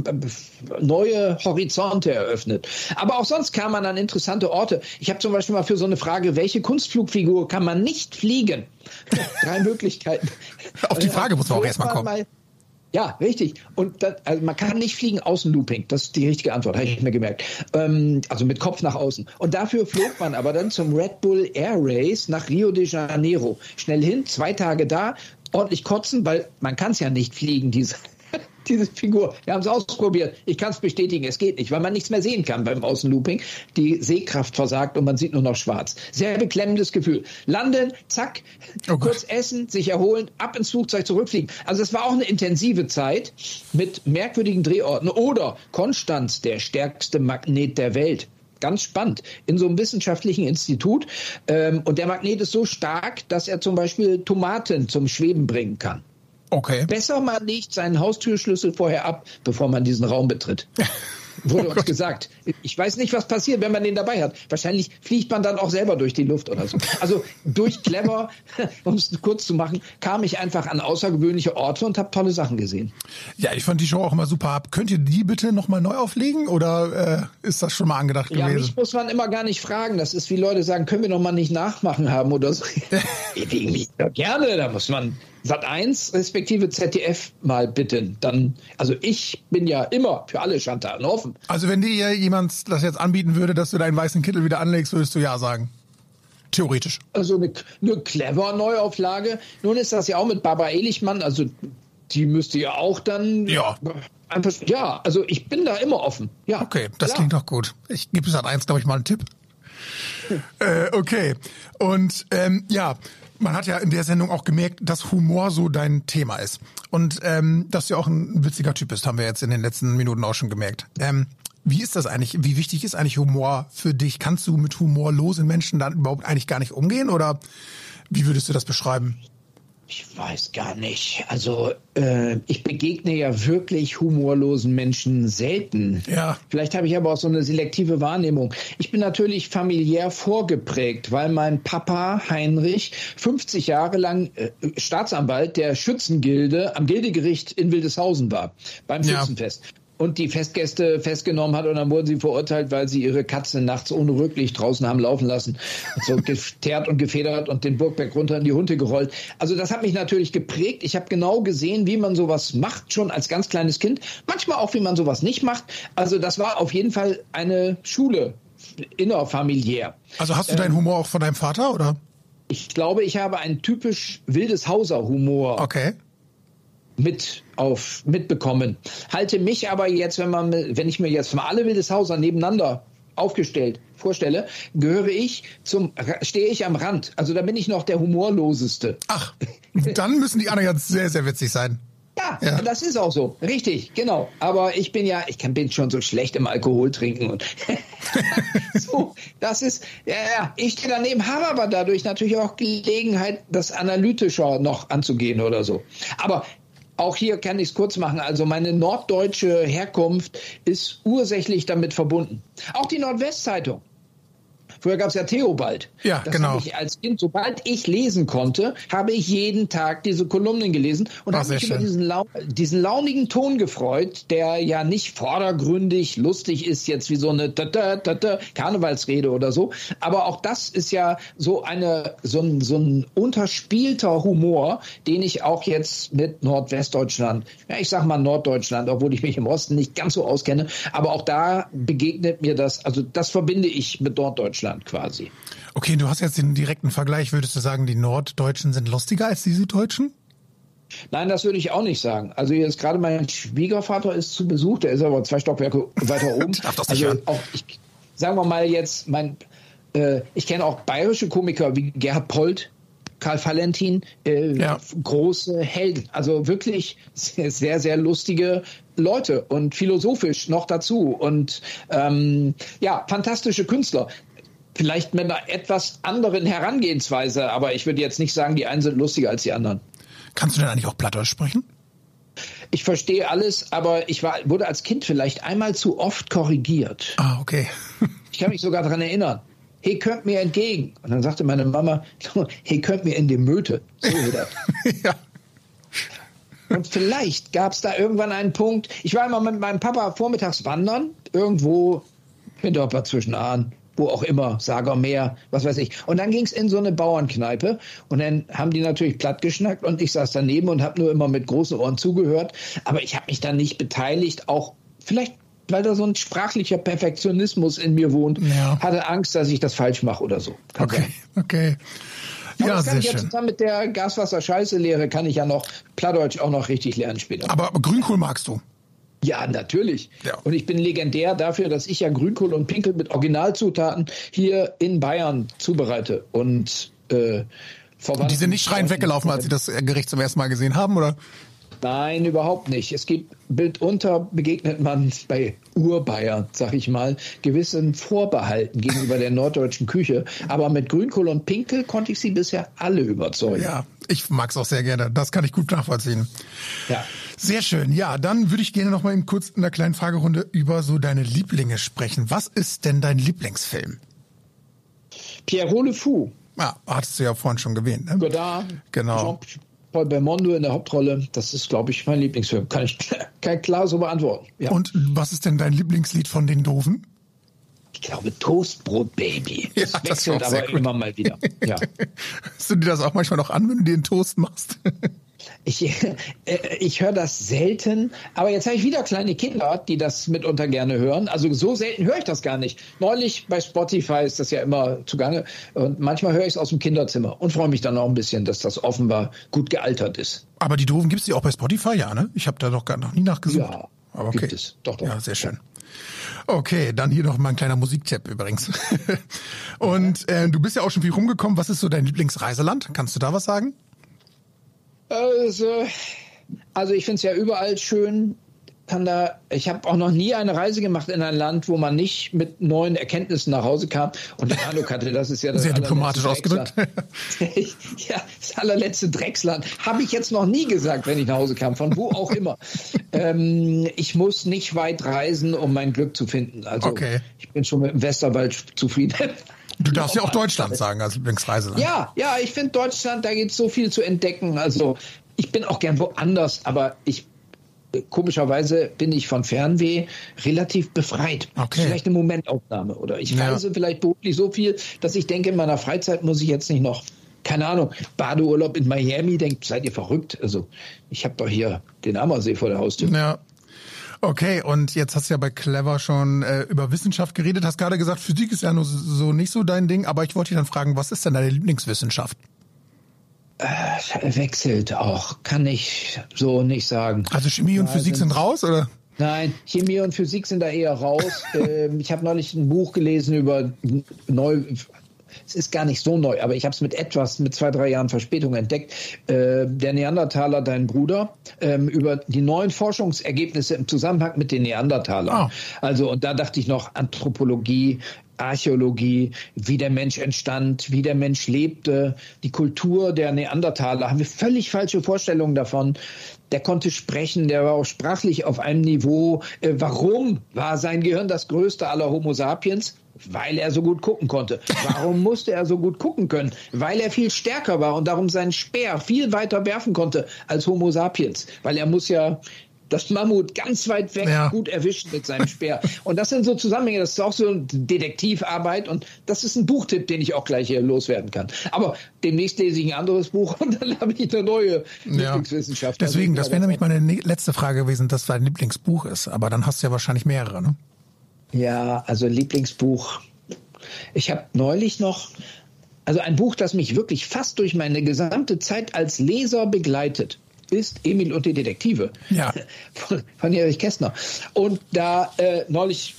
neue Horizonte eröffnet. Aber auch sonst kam man an interessante Orte. Ich habe zum Beispiel mal für so eine Frage, welche Kunstflugfigur kann man nicht fliegen? Drei Möglichkeiten. Auf die Frage muss man auch erstmal kommen. Mal, ja, richtig. Und das, also man kann nicht fliegen Außenlooping. Das ist die richtige Antwort, habe ich mir gemerkt. Ähm, also mit Kopf nach außen. Und dafür flog man aber dann zum Red Bull Air Race nach Rio de Janeiro. Schnell hin, zwei Tage da, ordentlich kotzen, weil man kann es ja nicht fliegen, diese diese Figur. Wir haben es ausprobiert. Ich kann es bestätigen, es geht nicht, weil man nichts mehr sehen kann beim Außenlooping. Die Sehkraft versagt und man sieht nur noch schwarz. Sehr beklemmendes Gefühl. Landen, zack, oh kurz essen, sich erholen, ab ins Flugzeug zurückfliegen. Also es war auch eine intensive Zeit mit merkwürdigen Drehorten. Oder Konstanz, der stärkste Magnet der Welt ganz spannend, in so einem wissenschaftlichen Institut. Ähm, und der Magnet ist so stark, dass er zum Beispiel Tomaten zum Schweben bringen kann. Okay. Besser man legt seinen Haustürschlüssel vorher ab, bevor man diesen Raum betritt. Wurde oh uns gesagt. Ich weiß nicht, was passiert, wenn man den dabei hat. Wahrscheinlich fliegt man dann auch selber durch die Luft oder so. Also durch clever, um es kurz zu machen, kam ich einfach an außergewöhnliche Orte und habe tolle Sachen gesehen. Ja, ich fand die Show auch immer super. Könnt ihr die bitte nochmal neu auflegen oder äh, ist das schon mal angedacht gewesen? Ja, mich muss man immer gar nicht fragen. Das ist wie Leute sagen, können wir nochmal nicht nachmachen haben oder so. gerne, da muss man Sat 1 respektive ZDF mal bitten. Dann, also ich bin ja immer für alle Schandtaten offen. Also wenn dir jemand das jetzt anbieten würde, dass du deinen weißen Kittel wieder anlegst, würdest du ja sagen. Theoretisch. Also eine, eine clever Neuauflage. Nun ist das ja auch mit Barbara Elichmann, also die müsste ja auch dann. Ja. Einfach, ja, also ich bin da immer offen. Ja. Okay, das klar. klingt doch gut. Ich gebe Sat 1, glaube ich, mal einen Tipp. Äh, okay. Und ähm, ja, man hat ja in der Sendung auch gemerkt, dass Humor so dein Thema ist. Und ähm, dass du auch ein witziger Typ bist, haben wir jetzt in den letzten Minuten auch schon gemerkt. Ähm, wie ist das eigentlich? Wie wichtig ist eigentlich Humor für dich? Kannst du mit humorlosen Menschen dann überhaupt eigentlich gar nicht umgehen? Oder wie würdest du das beschreiben? Ich weiß gar nicht. Also äh, ich begegne ja wirklich humorlosen Menschen selten. Ja. Vielleicht habe ich aber auch so eine selektive Wahrnehmung. Ich bin natürlich familiär vorgeprägt, weil mein Papa Heinrich 50 Jahre lang äh, Staatsanwalt der Schützengilde am Gildegericht in Wildeshausen war beim Schützenfest. Ja und die Festgäste festgenommen hat und dann wurden sie verurteilt, weil sie ihre Katze nachts ohne Rücklicht draußen haben laufen lassen. So geteert und gefedert und den Burgberg runter in die Hunde gerollt. Also das hat mich natürlich geprägt. Ich habe genau gesehen, wie man sowas macht, schon als ganz kleines Kind. Manchmal auch, wie man sowas nicht macht. Also das war auf jeden Fall eine Schule, innerfamiliär. Also hast du deinen ähm, Humor auch von deinem Vater, oder? Ich glaube, ich habe einen typisch wildes Hauser-Humor. Okay mit auf mitbekommen. Halte mich aber jetzt, wenn man, wenn ich mir jetzt mal alle Wildeshauser nebeneinander aufgestellt vorstelle, gehöre ich zum, stehe ich am Rand. Also da bin ich noch der humorloseste. Ach, dann müssen die anderen jetzt sehr, sehr witzig sein. Ja, ja, das ist auch so. Richtig, genau. Aber ich bin ja, ich kann, bin schon so schlecht im Alkohol trinken und so, das ist, ja, ja, ich stehe daneben, habe aber dadurch natürlich auch Gelegenheit, das analytischer noch anzugehen oder so. Aber auch hier kann ich es kurz machen. Also meine norddeutsche Herkunft ist ursächlich damit verbunden. Auch die Nordwestzeitung Früher gab es ja Theobald. Ja, das genau. Ich als Kind, sobald ich lesen konnte, habe ich jeden Tag diese Kolumnen gelesen und habe mich über diesen, lau diesen launigen Ton gefreut, der ja nicht vordergründig lustig ist, jetzt wie so eine Tata, Tata, Karnevalsrede oder so. Aber auch das ist ja so eine so ein, so ein unterspielter Humor, den ich auch jetzt mit Nordwestdeutschland, ja, ich sag mal Norddeutschland, obwohl ich mich im Osten nicht ganz so auskenne, aber auch da begegnet mir das, also das verbinde ich mit Norddeutschland. Deutschland quasi. Okay, du hast jetzt den direkten Vergleich. Würdest du sagen, die Norddeutschen sind lustiger als die Süddeutschen? Nein, das würde ich auch nicht sagen. Also jetzt gerade mein Schwiegervater ist zu Besuch, der ist aber zwei Stockwerke weiter oben. Darf das nicht also auch, ich, sagen wir mal jetzt, mein, äh, ich kenne auch bayerische Komiker wie Gerhard Polt, Karl Valentin, äh, ja. große Helden. Also wirklich sehr, sehr lustige Leute und philosophisch noch dazu und ähm, ja, fantastische Künstler vielleicht mit einer etwas anderen Herangehensweise, aber ich würde jetzt nicht sagen, die einen sind lustiger als die anderen. Kannst du denn eigentlich auch Plattdeutsch sprechen? Ich verstehe alles, aber ich war, wurde als Kind vielleicht einmal zu oft korrigiert. Ah, okay. ich kann mich sogar daran erinnern. Hey, könnt mir entgegen. Und dann sagte meine Mama, hey, könnt mir in die Möte. So wieder. ja. Und vielleicht gab es da irgendwann einen Punkt. Ich war immer mit meinem Papa vormittags wandern, irgendwo hinter zwischen Ahn wo auch immer, Sagermeer, was weiß ich. Und dann ging es in so eine Bauernkneipe und dann haben die natürlich platt geschnackt und ich saß daneben und habe nur immer mit großen Ohren zugehört. Aber ich habe mich dann nicht beteiligt, auch vielleicht weil da so ein sprachlicher Perfektionismus in mir wohnt, ja. hatte Angst, dass ich das falsch mache oder so. Kann okay, sein. okay. Aber ja, das kann ich ja zusammen mit der Gaswasser-Scheiße-Lehre kann ich ja noch Plattdeutsch auch noch richtig lernen später. Aber Grünkohl magst du? Ja, natürlich. Ja. Und ich bin legendär dafür, dass ich ja Grünkohl und Pinkel mit Originalzutaten hier in Bayern zubereite. Und äh, und die sind nicht schreiend weggelaufen, als sie das Gericht zum ersten Mal gesehen haben, oder? Nein, überhaupt nicht. Es gibt Bild unter begegnet man bei Urbayern, sag ich mal, gewissen Vorbehalten gegenüber der norddeutschen Küche. Aber mit Grünkohl und Pinkel konnte ich sie bisher alle überzeugen. Ja, ich mag es auch sehr gerne. Das kann ich gut nachvollziehen. Ja. Sehr schön. Ja, dann würde ich gerne noch mal eben kurz in einer kleinen Fragerunde über so deine Lieblinge sprechen. Was ist denn dein Lieblingsfilm? Pierrot Le Fou. Ja, hattest du ja vorhin schon erwähnt. Ne? Godard, genau. Jean Paul Belmondo in der Hauptrolle. Das ist, glaube ich, mein Lieblingsfilm. Kann ich, kann klar so beantworten. Ja. Und was ist denn dein Lieblingslied von den Doofen? Ich glaube Toastbrot Baby. Das ja, wechselt das aber immer mal wieder. Ja. Hörst du dir das auch manchmal noch an, wenn du dir einen Toast machst? Ich, äh, ich höre das selten, aber jetzt habe ich wieder kleine Kinder, die das mitunter gerne hören. Also so selten höre ich das gar nicht. Neulich bei Spotify ist das ja immer zugange und manchmal höre ich es aus dem Kinderzimmer und freue mich dann auch ein bisschen, dass das offenbar gut gealtert ist. Aber die Doofen gibt es ja auch bei Spotify, ja, ne? Ich habe da doch gar noch nie nachgesucht. Ja, aber okay. gibt es. Doch, doch. Ja, sehr schön. Okay, dann hier noch mal ein kleiner Musiktipp übrigens. und äh, du bist ja auch schon viel rumgekommen. Was ist so dein Lieblingsreiseland? Kannst du da was sagen? Also, also ich finde es ja überall schön. Kann da, ich habe auch noch nie eine Reise gemacht in ein Land, wo man nicht mit neuen Erkenntnissen nach Hause kam und den Eindruck hatte, das ist ja das sehr diplomatisch ausgedrückt. ja, das allerletzte Drecksland habe ich jetzt noch nie gesagt, wenn ich nach Hause kam, von wo auch immer. ähm, ich muss nicht weit reisen, um mein Glück zu finden. Also okay. ich bin schon mit dem Westerwald zufrieden. Du darfst ja auch Deutschland sagen als Lieblingsreiseland. Ja, ja, ich finde Deutschland, da gibt es so viel zu entdecken. Also ich bin auch gern woanders, aber ich komischerweise bin ich von Fernweh relativ befreit. Okay. Vielleicht eine Momentaufnahme oder ich reise ja. vielleicht beruflich so viel, dass ich denke, in meiner Freizeit muss ich jetzt nicht noch keine Ahnung, Badeurlaub in Miami, denkt, seid ihr verrückt? Also, ich habe doch hier den Ammersee vor der Haustür. Ja, Okay, und jetzt hast du ja bei Clever schon äh, über Wissenschaft geredet, hast gerade gesagt, Physik ist ja nur so nicht so dein Ding, aber ich wollte dich dann fragen, was ist denn deine Lieblingswissenschaft? Äh, wechselt auch, kann ich so nicht sagen. Also Chemie und ja, Physik sind, raus, oder? Nein, Chemie und Physik sind da eher raus. ähm, ich habe neulich ein Buch gelesen über neu, es ist gar nicht so neu, aber ich habe es mit etwas, mit zwei, drei Jahren Verspätung entdeckt. Äh, der Neandertaler, dein Bruder, ähm, über die neuen Forschungsergebnisse im Zusammenhang mit den Neandertalern. Oh. Also, und da dachte ich noch Anthropologie, Archäologie, wie der Mensch entstand, wie der Mensch lebte, die Kultur der Neandertaler, haben wir völlig falsche Vorstellungen davon. Der konnte sprechen, der war auch sprachlich auf einem Niveau. Äh, warum war sein Gehirn das größte aller Homo sapiens? Weil er so gut gucken konnte. Warum musste er so gut gucken können? Weil er viel stärker war und darum seinen Speer viel weiter werfen konnte als Homo sapiens. Weil er muss ja das Mammut ganz weit weg ja. gut erwischen mit seinem Speer. Und das sind so Zusammenhänge, das ist auch so eine Detektivarbeit und das ist ein Buchtipp, den ich auch gleich hier loswerden kann. Aber demnächst lese ich ein anderes Buch und dann habe ich eine neue ja. Lieblingswissenschaft. Deswegen, das wäre nämlich meine ne-, letzte Frage gewesen, dass dein Lieblingsbuch ist. Aber dann hast du ja wahrscheinlich mehrere, ne? Ja, also Lieblingsbuch. Ich habe neulich noch, also ein Buch, das mich wirklich fast durch meine gesamte Zeit als Leser begleitet ist Emil und die Detektive ja. von, von Erich Kästner. Und da äh, neulich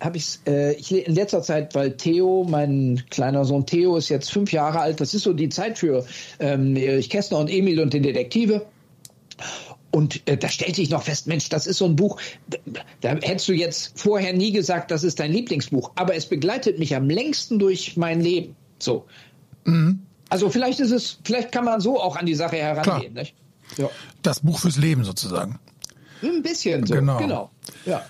habe ich äh, ich in letzter Zeit, weil Theo, mein kleiner Sohn Theo ist jetzt fünf Jahre alt, das ist so die Zeit für ähm, Erich Kästner und Emil und die Detektive. Und äh, da stellte ich noch fest, Mensch, das ist so ein Buch, da, da hättest du jetzt vorher nie gesagt, das ist dein Lieblingsbuch, aber es begleitet mich am längsten durch mein Leben. So. Mhm. Also vielleicht ist es, vielleicht kann man so auch an die Sache herangehen. Nicht? Ja. Das Buch fürs Leben sozusagen. Ein bisschen so, genau. genau. Ja.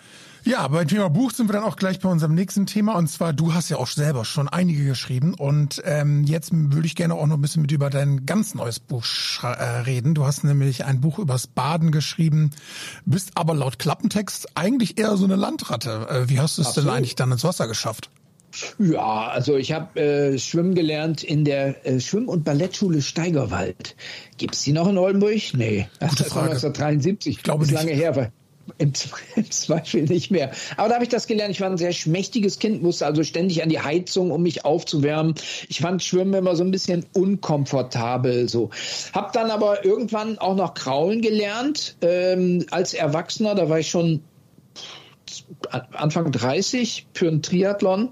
Ja, beim Thema Buch sind wir dann auch gleich bei unserem nächsten Thema. Und zwar, du hast ja auch selber schon einige geschrieben. Und ähm, jetzt würde ich gerne auch noch ein bisschen mit über dein ganz neues Buch äh, reden. Du hast nämlich ein Buch übers Baden geschrieben, bist aber laut Klappentext eigentlich eher so eine Landratte. Äh, wie hast du es denn eigentlich dann ins Wasser geschafft? Ja, also ich habe äh, Schwimmen gelernt in der äh, Schwimm- und Ballettschule Steigerwald. Gibt's die noch in Oldenburg? Nee, Gute das war 1973. Ich glaube ist nicht. lange her. Im, Im, Zweifel nicht mehr. Aber da habe ich das gelernt. Ich war ein sehr schmächtiges Kind, musste also ständig an die Heizung, um mich aufzuwärmen. Ich fand Schwimmen immer so ein bisschen unkomfortabel. So habe dann aber irgendwann auch noch Kraulen gelernt ähm, als Erwachsener. Da war ich schon Anfang 30 für einen Triathlon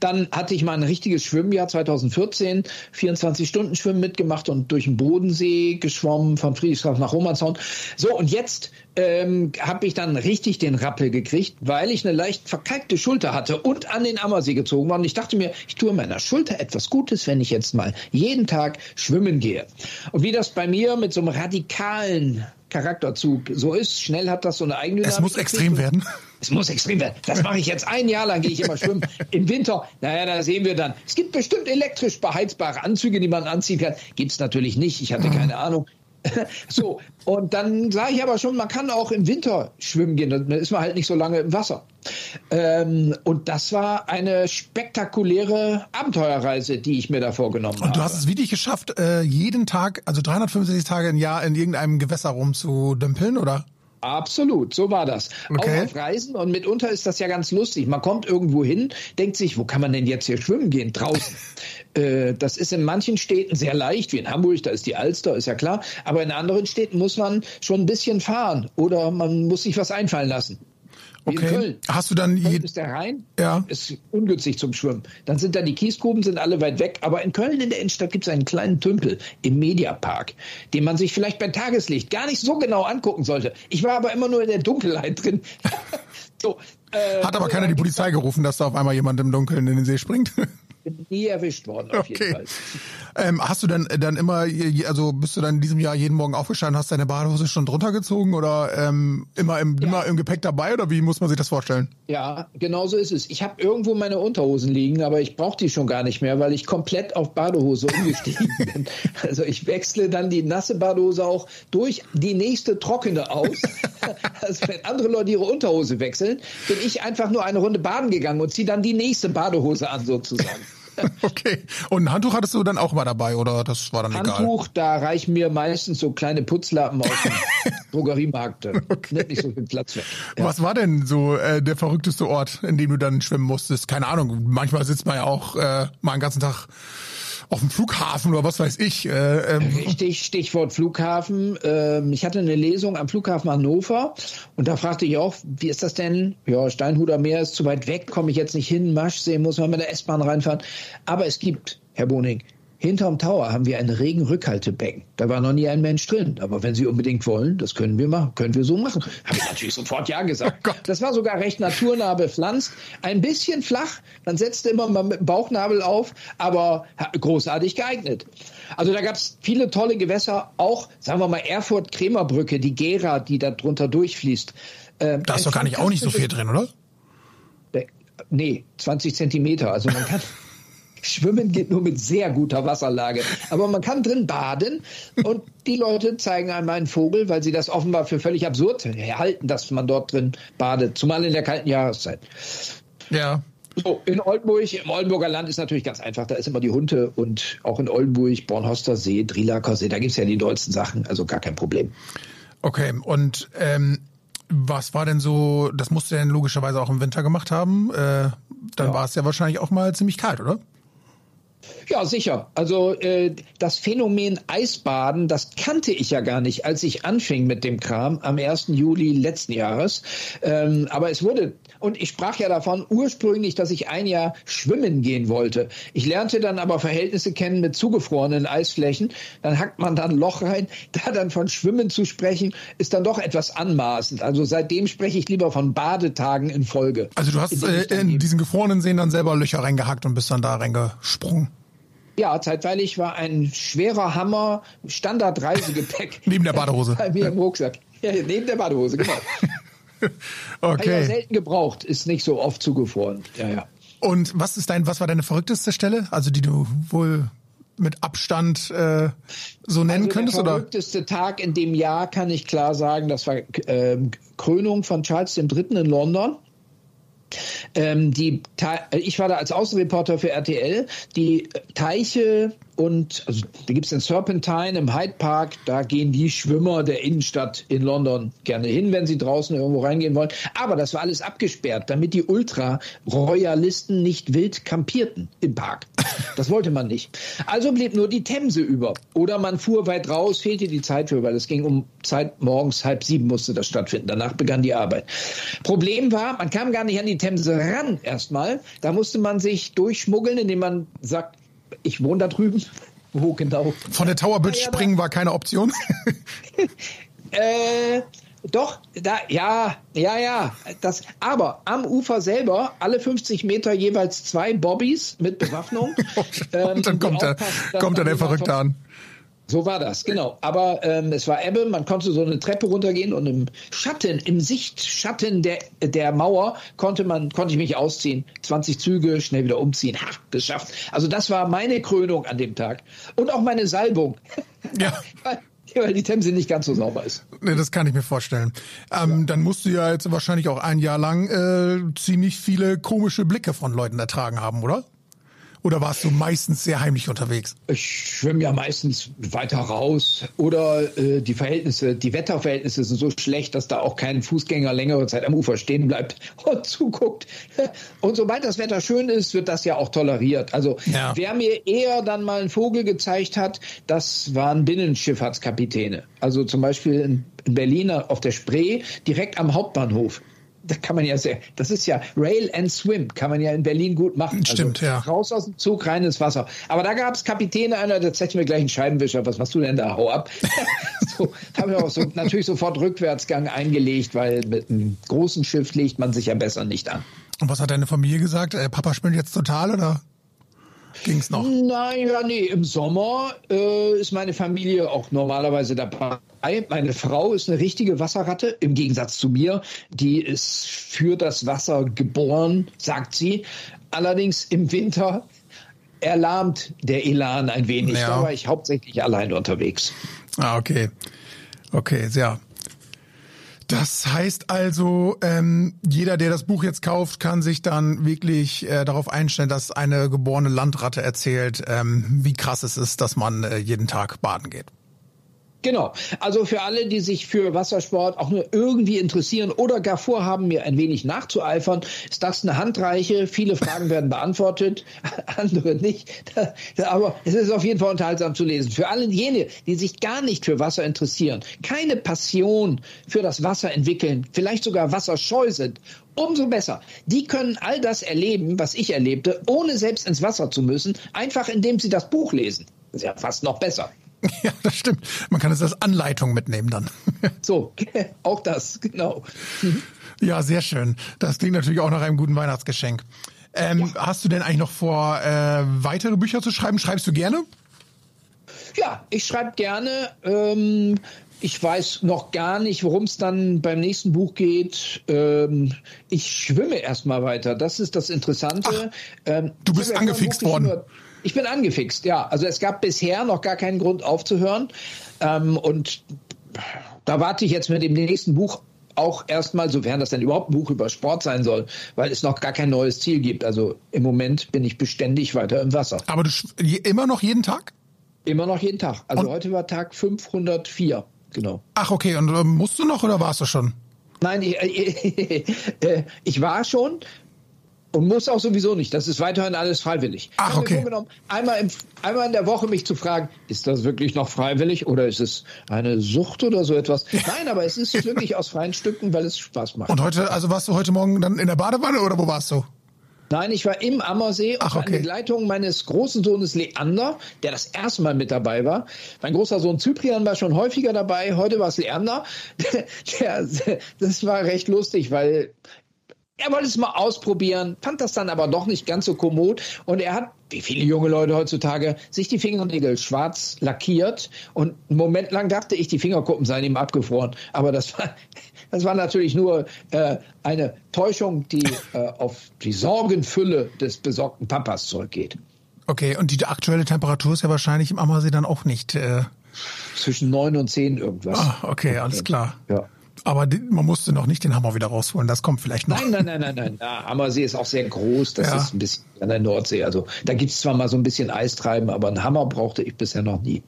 dann hatte ich mal ein richtiges Schwimmjahr 2014, 24 Stunden Schwimmen mitgemacht und durch den Bodensee geschwommen, von Friedrichshafen nach Romanshorn. So, und jetzt ähm, habe ich dann richtig den Rappel gekriegt, weil ich eine leicht verkalkte Schulter hatte und an den Ammersee gezogen war. Und ich dachte mir, ich tue meiner Schulter etwas Gutes, wenn ich jetzt mal jeden Tag schwimmen gehe. Und wie das bei mir mit so einem radikalen Charakterzug so ist. Schnell hat das so eine eigene. Es muss extrem werden. Es muss extrem werden. Das mache ich jetzt ein Jahr lang, gehe ich immer schwimmen. Im Winter, naja, da sehen wir dann. Es gibt bestimmt elektrisch beheizbare Anzüge, die man anziehen kann. Gibt es natürlich nicht. Ich hatte keine Ahnung. so, und dann sage ich aber schon, man kann auch im Winter schwimmen gehen, dann ist man halt nicht so lange im Wasser. Ähm, und das war eine spektakuläre Abenteuerreise, die ich mir da vorgenommen habe. Und du hast es wirklich geschafft, äh, jeden Tag, also 365 Tage im Jahr in irgendeinem Gewässer rumzudümpeln, oder? Absolut, so war das. Okay. Auch auf Reisen und mitunter ist das ja ganz lustig. Man kommt irgendwo hin, denkt sich, wo kann man denn jetzt hier schwimmen gehen? Draußen. äh, das ist in manchen Städten sehr leicht, wie in Hamburg, da ist die Alster, ist ja klar. Aber in anderen Städten muss man schon ein bisschen fahren oder man muss sich was einfallen lassen. Okay. Hast du dann Köln ist der Rhein? Ja. Ist ungünstig zum Schwimmen. Dann sind da die Kiesgruben, sind alle weit weg. Aber in Köln in der Innenstadt gibt es einen kleinen Tümpel im Mediapark, den man sich vielleicht bei Tageslicht gar nicht so genau angucken sollte. Ich war aber immer nur in der Dunkelheit drin. so, äh, Hat aber keiner die Polizei gerufen, dass da auf einmal jemand im Dunkeln in den See springt? Bin nie erwischt worden, auf okay. jeden Fall. Ähm, hast du dann, dann immer, also bist du dann in diesem Jahr jeden Morgen aufgestanden, hast deine Badehose schon drunter gezogen oder ähm, immer, im, ja. immer im Gepäck dabei oder wie muss man sich das vorstellen? Ja, genau so ist es. Ich habe irgendwo meine Unterhosen liegen, aber ich brauche die schon gar nicht mehr, weil ich komplett auf Badehose umgestiegen bin. Also ich wechsle dann die nasse Badehose auch durch die nächste trockene aus. also wenn andere Leute ihre Unterhose wechseln, bin ich einfach nur eine Runde baden gegangen und ziehe dann die nächste Badehose an sozusagen. okay. Und ein Handtuch hattest du dann auch mal dabei oder das war dann Handtuch, egal? Handtuch, da reichen mir meistens so kleine Putzlappen aus dem Drogeriemarkt. Okay. Nimmt nicht so viel Platz weg. Ja. Was war denn so äh, der verrückteste Ort, in dem du dann schwimmen musstest? Keine Ahnung. Manchmal sitzt man ja auch äh, mal einen ganzen Tag auf dem Flughafen oder was weiß ich. Äh, ähm. Richtig, Stichwort Flughafen. Ähm, ich hatte eine Lesung am Flughafen Hannover und da fragte ich auch, wie ist das denn? Ja, Steinhuder Meer ist zu weit weg, komme ich jetzt nicht hin, Maschsee muss man mit der S-Bahn reinfahren. Aber es gibt, Herr Boning, Hinterm Tower haben wir ein Regenrückhaltebecken. Da war noch nie ein Mensch drin. Aber wenn Sie unbedingt wollen, das können wir machen. Können wir so machen. Habe ich natürlich sofort Ja gesagt. Oh das war sogar recht naturnah bepflanzt. Ein bisschen flach. Man setzte immer mal mit dem Bauchnabel auf, aber großartig geeignet. Also da gab es viele tolle Gewässer. Auch, sagen wir mal, Erfurt-Kremerbrücke, die Gera, die da drunter durchfließt. Ähm, da ist doch gar nicht auch nicht so viel drin, oder? Nee, 20 Zentimeter. Also man kann... Schwimmen geht nur mit sehr guter Wasserlage. Aber man kann drin baden und die Leute zeigen einmal einen Vogel, weil sie das offenbar für völlig absurd halten, dass man dort drin badet, zumal in der kalten Jahreszeit. Ja. So, in Oldenburg, im Oldenburger Land ist natürlich ganz einfach, da ist immer die Hunde und auch in Oldenburg, Bornhoster See, Drilaker See, da gibt es ja die dollsten Sachen, also gar kein Problem. Okay, und ähm, was war denn so, das musst du denn logischerweise auch im Winter gemacht haben, äh, dann ja. war es ja wahrscheinlich auch mal ziemlich kalt, oder? Ja, sicher. Also äh, das Phänomen Eisbaden, das kannte ich ja gar nicht, als ich anfing mit dem Kram am 1. Juli letzten Jahres. Ähm, aber es wurde, und ich sprach ja davon ursprünglich, dass ich ein Jahr schwimmen gehen wollte. Ich lernte dann aber Verhältnisse kennen mit zugefrorenen Eisflächen. Dann hackt man da ein Loch rein. Da dann von Schwimmen zu sprechen, ist dann doch etwas anmaßend. Also seitdem spreche ich lieber von Badetagen in Folge. Also du hast in, äh, in diesen gefrorenen Seen dann selber Löcher reingehackt und bist dann da reingesprungen. Ja, zeitweilig war ein schwerer Hammer Standardreisegepäck. neben der Badehose. Bei mir im Rucksack. Ja, neben der Badehose, genau. okay. Ja, selten gebraucht, ist nicht so oft zugefroren. Ja, ja. Und was ist dein, was war deine verrückteste Stelle? Also die du wohl mit Abstand äh, so nennen also könntest? Der verrückteste oder? Tag in dem Jahr kann ich klar sagen, das war äh, Krönung von Charles III. in London. Ähm, die, ich war da als Außenreporter für RTL, die Teiche und also, da gibt es den Serpentine im Hyde Park, da gehen die Schwimmer der Innenstadt in London gerne hin, wenn sie draußen irgendwo reingehen wollen. Aber das war alles abgesperrt, damit die Ultra-Royalisten nicht wild kampierten im Park. Das wollte man nicht. Also blieb nur die Themse über. Oder man fuhr weit raus, fehlte die Zeit für, weil es ging um Zeit morgens halb sieben musste das stattfinden. Danach begann die Arbeit. Problem war, man kam gar nicht an die Themse ran erstmal. Da musste man sich durchschmuggeln, indem man sagt, ich wohne da drüben. Wo genau? Von der Tower Bridge ja, springen war keine Option. äh, doch, da, ja, ja, ja. Das, aber am Ufer selber alle 50 Meter jeweils zwei Bobbys mit Bewaffnung. ähm, dann kommt, der, kommt da der Verrückte an. So war das, genau. Aber ähm, es war Ebbe, man konnte so eine Treppe runtergehen und im Schatten, im Sichtschatten der, der Mauer konnte man, konnte ich mich ausziehen. 20 Züge, schnell wieder umziehen. Ha, geschafft. Also das war meine Krönung an dem Tag. Und auch meine Salbung. Ja. weil die Themse nicht ganz so sauber ist. Nee, das kann ich mir vorstellen. Ähm, ja. Dann musst du ja jetzt wahrscheinlich auch ein Jahr lang äh, ziemlich viele komische Blicke von Leuten ertragen haben, oder? Oder warst du meistens sehr heimlich unterwegs? Ich schwimme ja meistens weiter raus. Oder äh, die Verhältnisse, die Wetterverhältnisse sind so schlecht, dass da auch kein Fußgänger längere Zeit am Ufer stehen bleibt und zuguckt. Und sobald das Wetter schön ist, wird das ja auch toleriert. Also ja. wer mir eher dann mal einen Vogel gezeigt hat, das waren Binnenschifffahrtskapitäne. Also zum Beispiel in Berlin auf der Spree, direkt am Hauptbahnhof da kann man ja sehr, das ist ja Rail and Swim, kann man ja in Berlin gut machen. Also Stimmt, also, ja. Raus aus dem Zug, rein ins Wasser. Aber da gab es Kapitäne, einer, der zeigt mir gleich einen Scheibenwischer, was machst du denn da, hau ab. so, haben wir auch so, natürlich sofort Rückwärtsgang eingelegt, weil mit einem großen Schiff legt man sich ja besser nicht an. Und was hat deine Familie gesagt? Äh, Papa spielt jetzt total, oder? Ging's noch? Nein, ja, nee. Im Sommer äh, ist meine Familie auch normalerweise dabei. Meine Frau ist eine richtige Wasserratte, im Gegensatz zu mir. Die ist für das Wasser geboren, sagt sie. Allerdings im Winter erlahmt der Elan ein wenig. Ja. Da war ich hauptsächlich allein unterwegs. Ah, okay. Okay, sehr. Das heißt also, ähm, jeder, der das Buch jetzt kauft, kann sich dann wirklich äh, darauf einstellen, dass eine geborene Landratte erzählt, ähm, wie krass es ist, dass man äh, jeden Tag baden geht. Genau. Also für alle, die sich für Wassersport auch nur irgendwie interessieren oder gar vorhaben, mir ein wenig nachzueifern, ist das eine Handreiche. Viele Fragen werden beantwortet, andere nicht. Aber es ist auf jeden Fall unterhaltsam zu lesen. Für alle jene, die sich gar nicht für Wasser interessieren, keine Passion für das Wasser entwickeln, vielleicht sogar wasserscheu sind umso besser. Die können all das erleben, was ich erlebte, ohne selbst ins Wasser zu müssen, einfach indem sie das Buch lesen. Das ist ja fast noch besser. Ja, das stimmt. Man kann es als Anleitung mitnehmen dann. So, auch das, genau. Ja, sehr schön. Das klingt natürlich auch nach einem guten Weihnachtsgeschenk. Ähm, ja. Hast du denn eigentlich noch vor, äh, weitere Bücher zu schreiben? Schreibst du gerne? Ja, ich schreibe gerne. Ähm, ich weiß noch gar nicht, worum es dann beim nächsten Buch geht. Ähm, ich schwimme erstmal weiter. Das ist das Interessante. Ach, ähm, du bist angefixt worden. Ich bin angefixt, ja. Also es gab bisher noch gar keinen Grund aufzuhören. Ähm, und da warte ich jetzt mit dem nächsten Buch auch erstmal, sofern das denn überhaupt ein Buch über Sport sein soll, weil es noch gar kein neues Ziel gibt. Also im Moment bin ich beständig weiter im Wasser. Aber du immer noch jeden Tag? Immer noch jeden Tag. Also und? heute war Tag 504, genau. Ach okay, und äh, musst du noch oder warst du schon? Nein, ich, äh, ich war schon, und muss auch sowieso nicht. Das ist weiterhin alles freiwillig. Ach, okay. Einmal, im, einmal in der Woche mich zu fragen, ist das wirklich noch freiwillig oder ist es eine Sucht oder so etwas? Nein, aber es ist wirklich aus freien Stücken, weil es Spaß macht. Und heute, also warst du heute Morgen dann in der Badewanne oder wo warst du? Nein, ich war im Ammersee Ach, okay. an Begleitung meines großen Sohnes Leander, der das erste Mal mit dabei war. Mein großer Sohn Cyprian war schon häufiger dabei, heute war es Leander. Der, das war recht lustig, weil er wollte es mal ausprobieren, fand das dann aber doch nicht ganz so kommod und er hat, wie viele junge Leute heutzutage, sich die Fingernägel schwarz lackiert und einen Moment lang dachte ich, die Fingerkuppen seien ihm abgefroren. Aber das war, das war natürlich nur äh, eine Täuschung, die äh, auf die Sorgenfülle des besorgten Papas zurückgeht. Okay, und die aktuelle Temperatur ist ja wahrscheinlich im Ammersee dann auch nicht. Äh Zwischen neun und zehn irgendwas. Ah, okay, alles klar. Ja. Aber man musste noch nicht den Hammer wieder rausholen. Das kommt vielleicht noch. Nein, nein, nein, nein, nein. Ja, Ammersee ist auch sehr groß. Das ja. ist ein bisschen an der Nordsee. Also da gibt es zwar mal so ein bisschen Eistreiben, aber einen Hammer brauchte ich bisher noch nie.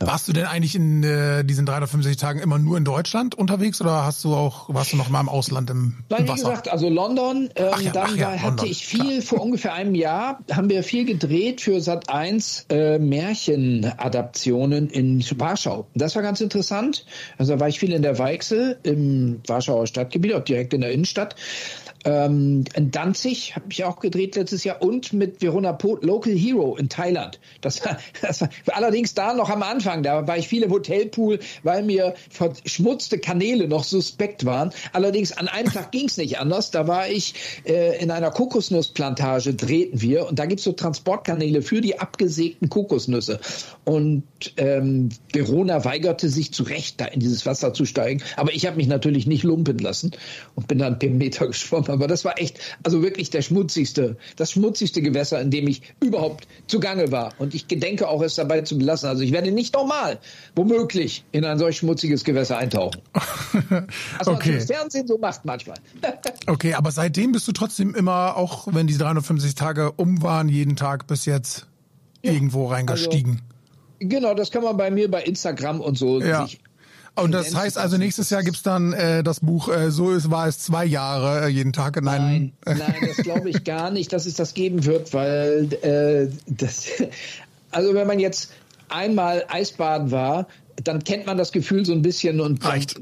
Ja. Warst du denn eigentlich in äh, diesen 365 Tagen immer nur in Deutschland unterwegs oder hast du auch, warst du noch mal im Ausland im, Nein, im Wasser? wie gesagt, also London. Ähm, ja, dann ja, hatte London, ich viel, klar. vor ungefähr einem Jahr haben wir viel gedreht für Sat 1 äh, Märchenadaptionen in Warschau. Das war ganz interessant. Also da war ich viel in der Weichsel im Warschauer Stadtgebiet, auch direkt in der Innenstadt. Ähm, in Danzig habe ich auch gedreht letztes Jahr und mit Verona Pot, Local Hero in Thailand. Das war, das war allerdings da noch am Anfang. Da war ich viel im Hotelpool, weil mir verschmutzte Kanäle noch suspekt waren. Allerdings an einem Tag ging es nicht anders. Da war ich äh, in einer Kokosnussplantage, drehten wir und da gibt's so Transportkanäle für die abgesägten Kokosnüsse. Und ähm, Verona weigerte sich zu Recht, da in dieses Wasser zu steigen. Aber ich habe mich natürlich nicht lumpen lassen und bin dann per Meter geschwommen aber das war echt, also wirklich der schmutzigste, das schmutzigste Gewässer, in dem ich überhaupt zugange war. Und ich gedenke auch es dabei zu belassen. Also ich werde nicht nochmal, womöglich, in ein solch schmutziges Gewässer eintauchen. Was okay. man im Fernsehen so macht manchmal. okay, aber seitdem bist du trotzdem immer, auch wenn die 350 Tage um waren, jeden Tag bis jetzt ja, irgendwo reingestiegen. Also, genau, das kann man bei mir bei Instagram und so ja. sich und das heißt also, nächstes Jahr gibt's dann äh, das Buch, äh, so ist, war es zwei Jahre, äh, jeden Tag in einem. Nein, nein, das glaube ich gar nicht, dass es das geben wird, weil äh, das, also wenn man jetzt einmal Eisbaden war, dann kennt man das Gefühl so ein bisschen und reicht.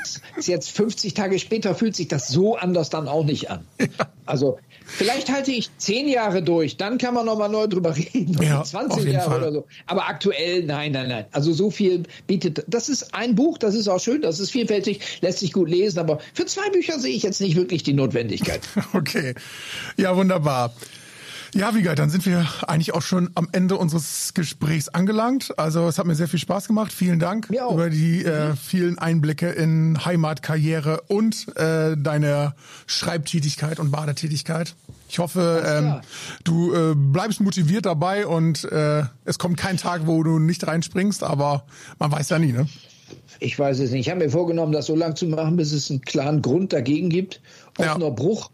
Jetzt 50 Tage später fühlt sich das so anders dann auch nicht an. Ja. Also Vielleicht halte ich zehn Jahre durch, dann kann man nochmal neu drüber reden. Ja, 20 Jahre Fall. oder so. Aber aktuell, nein, nein, nein. Also so viel bietet. Das ist ein Buch, das ist auch schön, das ist vielfältig, lässt sich gut lesen, aber für zwei Bücher sehe ich jetzt nicht wirklich die Notwendigkeit. Okay. Ja, wunderbar. Ja, Wiegald, dann sind wir eigentlich auch schon am Ende unseres Gesprächs angelangt. Also es hat mir sehr viel Spaß gemacht. Vielen Dank über die äh, mhm. vielen Einblicke in Heimatkarriere und äh, deine Schreibtätigkeit und Badetätigkeit. Ich hoffe, ähm, du äh, bleibst motiviert dabei und äh, es kommt kein Tag, wo du nicht reinspringst, aber man weiß ja nie, ne? Ich weiß es nicht. Ich habe mir vorgenommen, das so lange zu machen, bis es einen klaren Grund dagegen gibt. Offener ja. Bruch,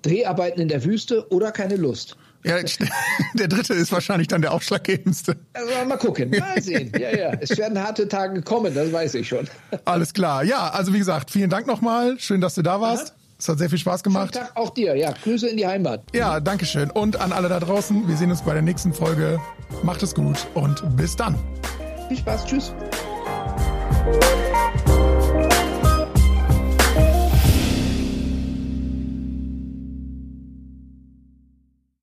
Dreharbeiten in der Wüste oder keine Lust. Ja, der dritte ist wahrscheinlich dann der ausschlaggebendste. Also mal gucken, mal sehen. Ja, ja, es werden harte Tage kommen, das weiß ich schon. Alles klar. Ja, also wie gesagt, vielen Dank nochmal. Schön, dass du da warst. Aha. Es hat sehr viel Spaß gemacht. Schönen Tag auch dir. Ja, Grüße in die Heimat. Ja, danke schön. Und an alle da draußen, wir sehen uns bei der nächsten Folge. Macht es gut und bis dann. Viel Spaß. Tschüss.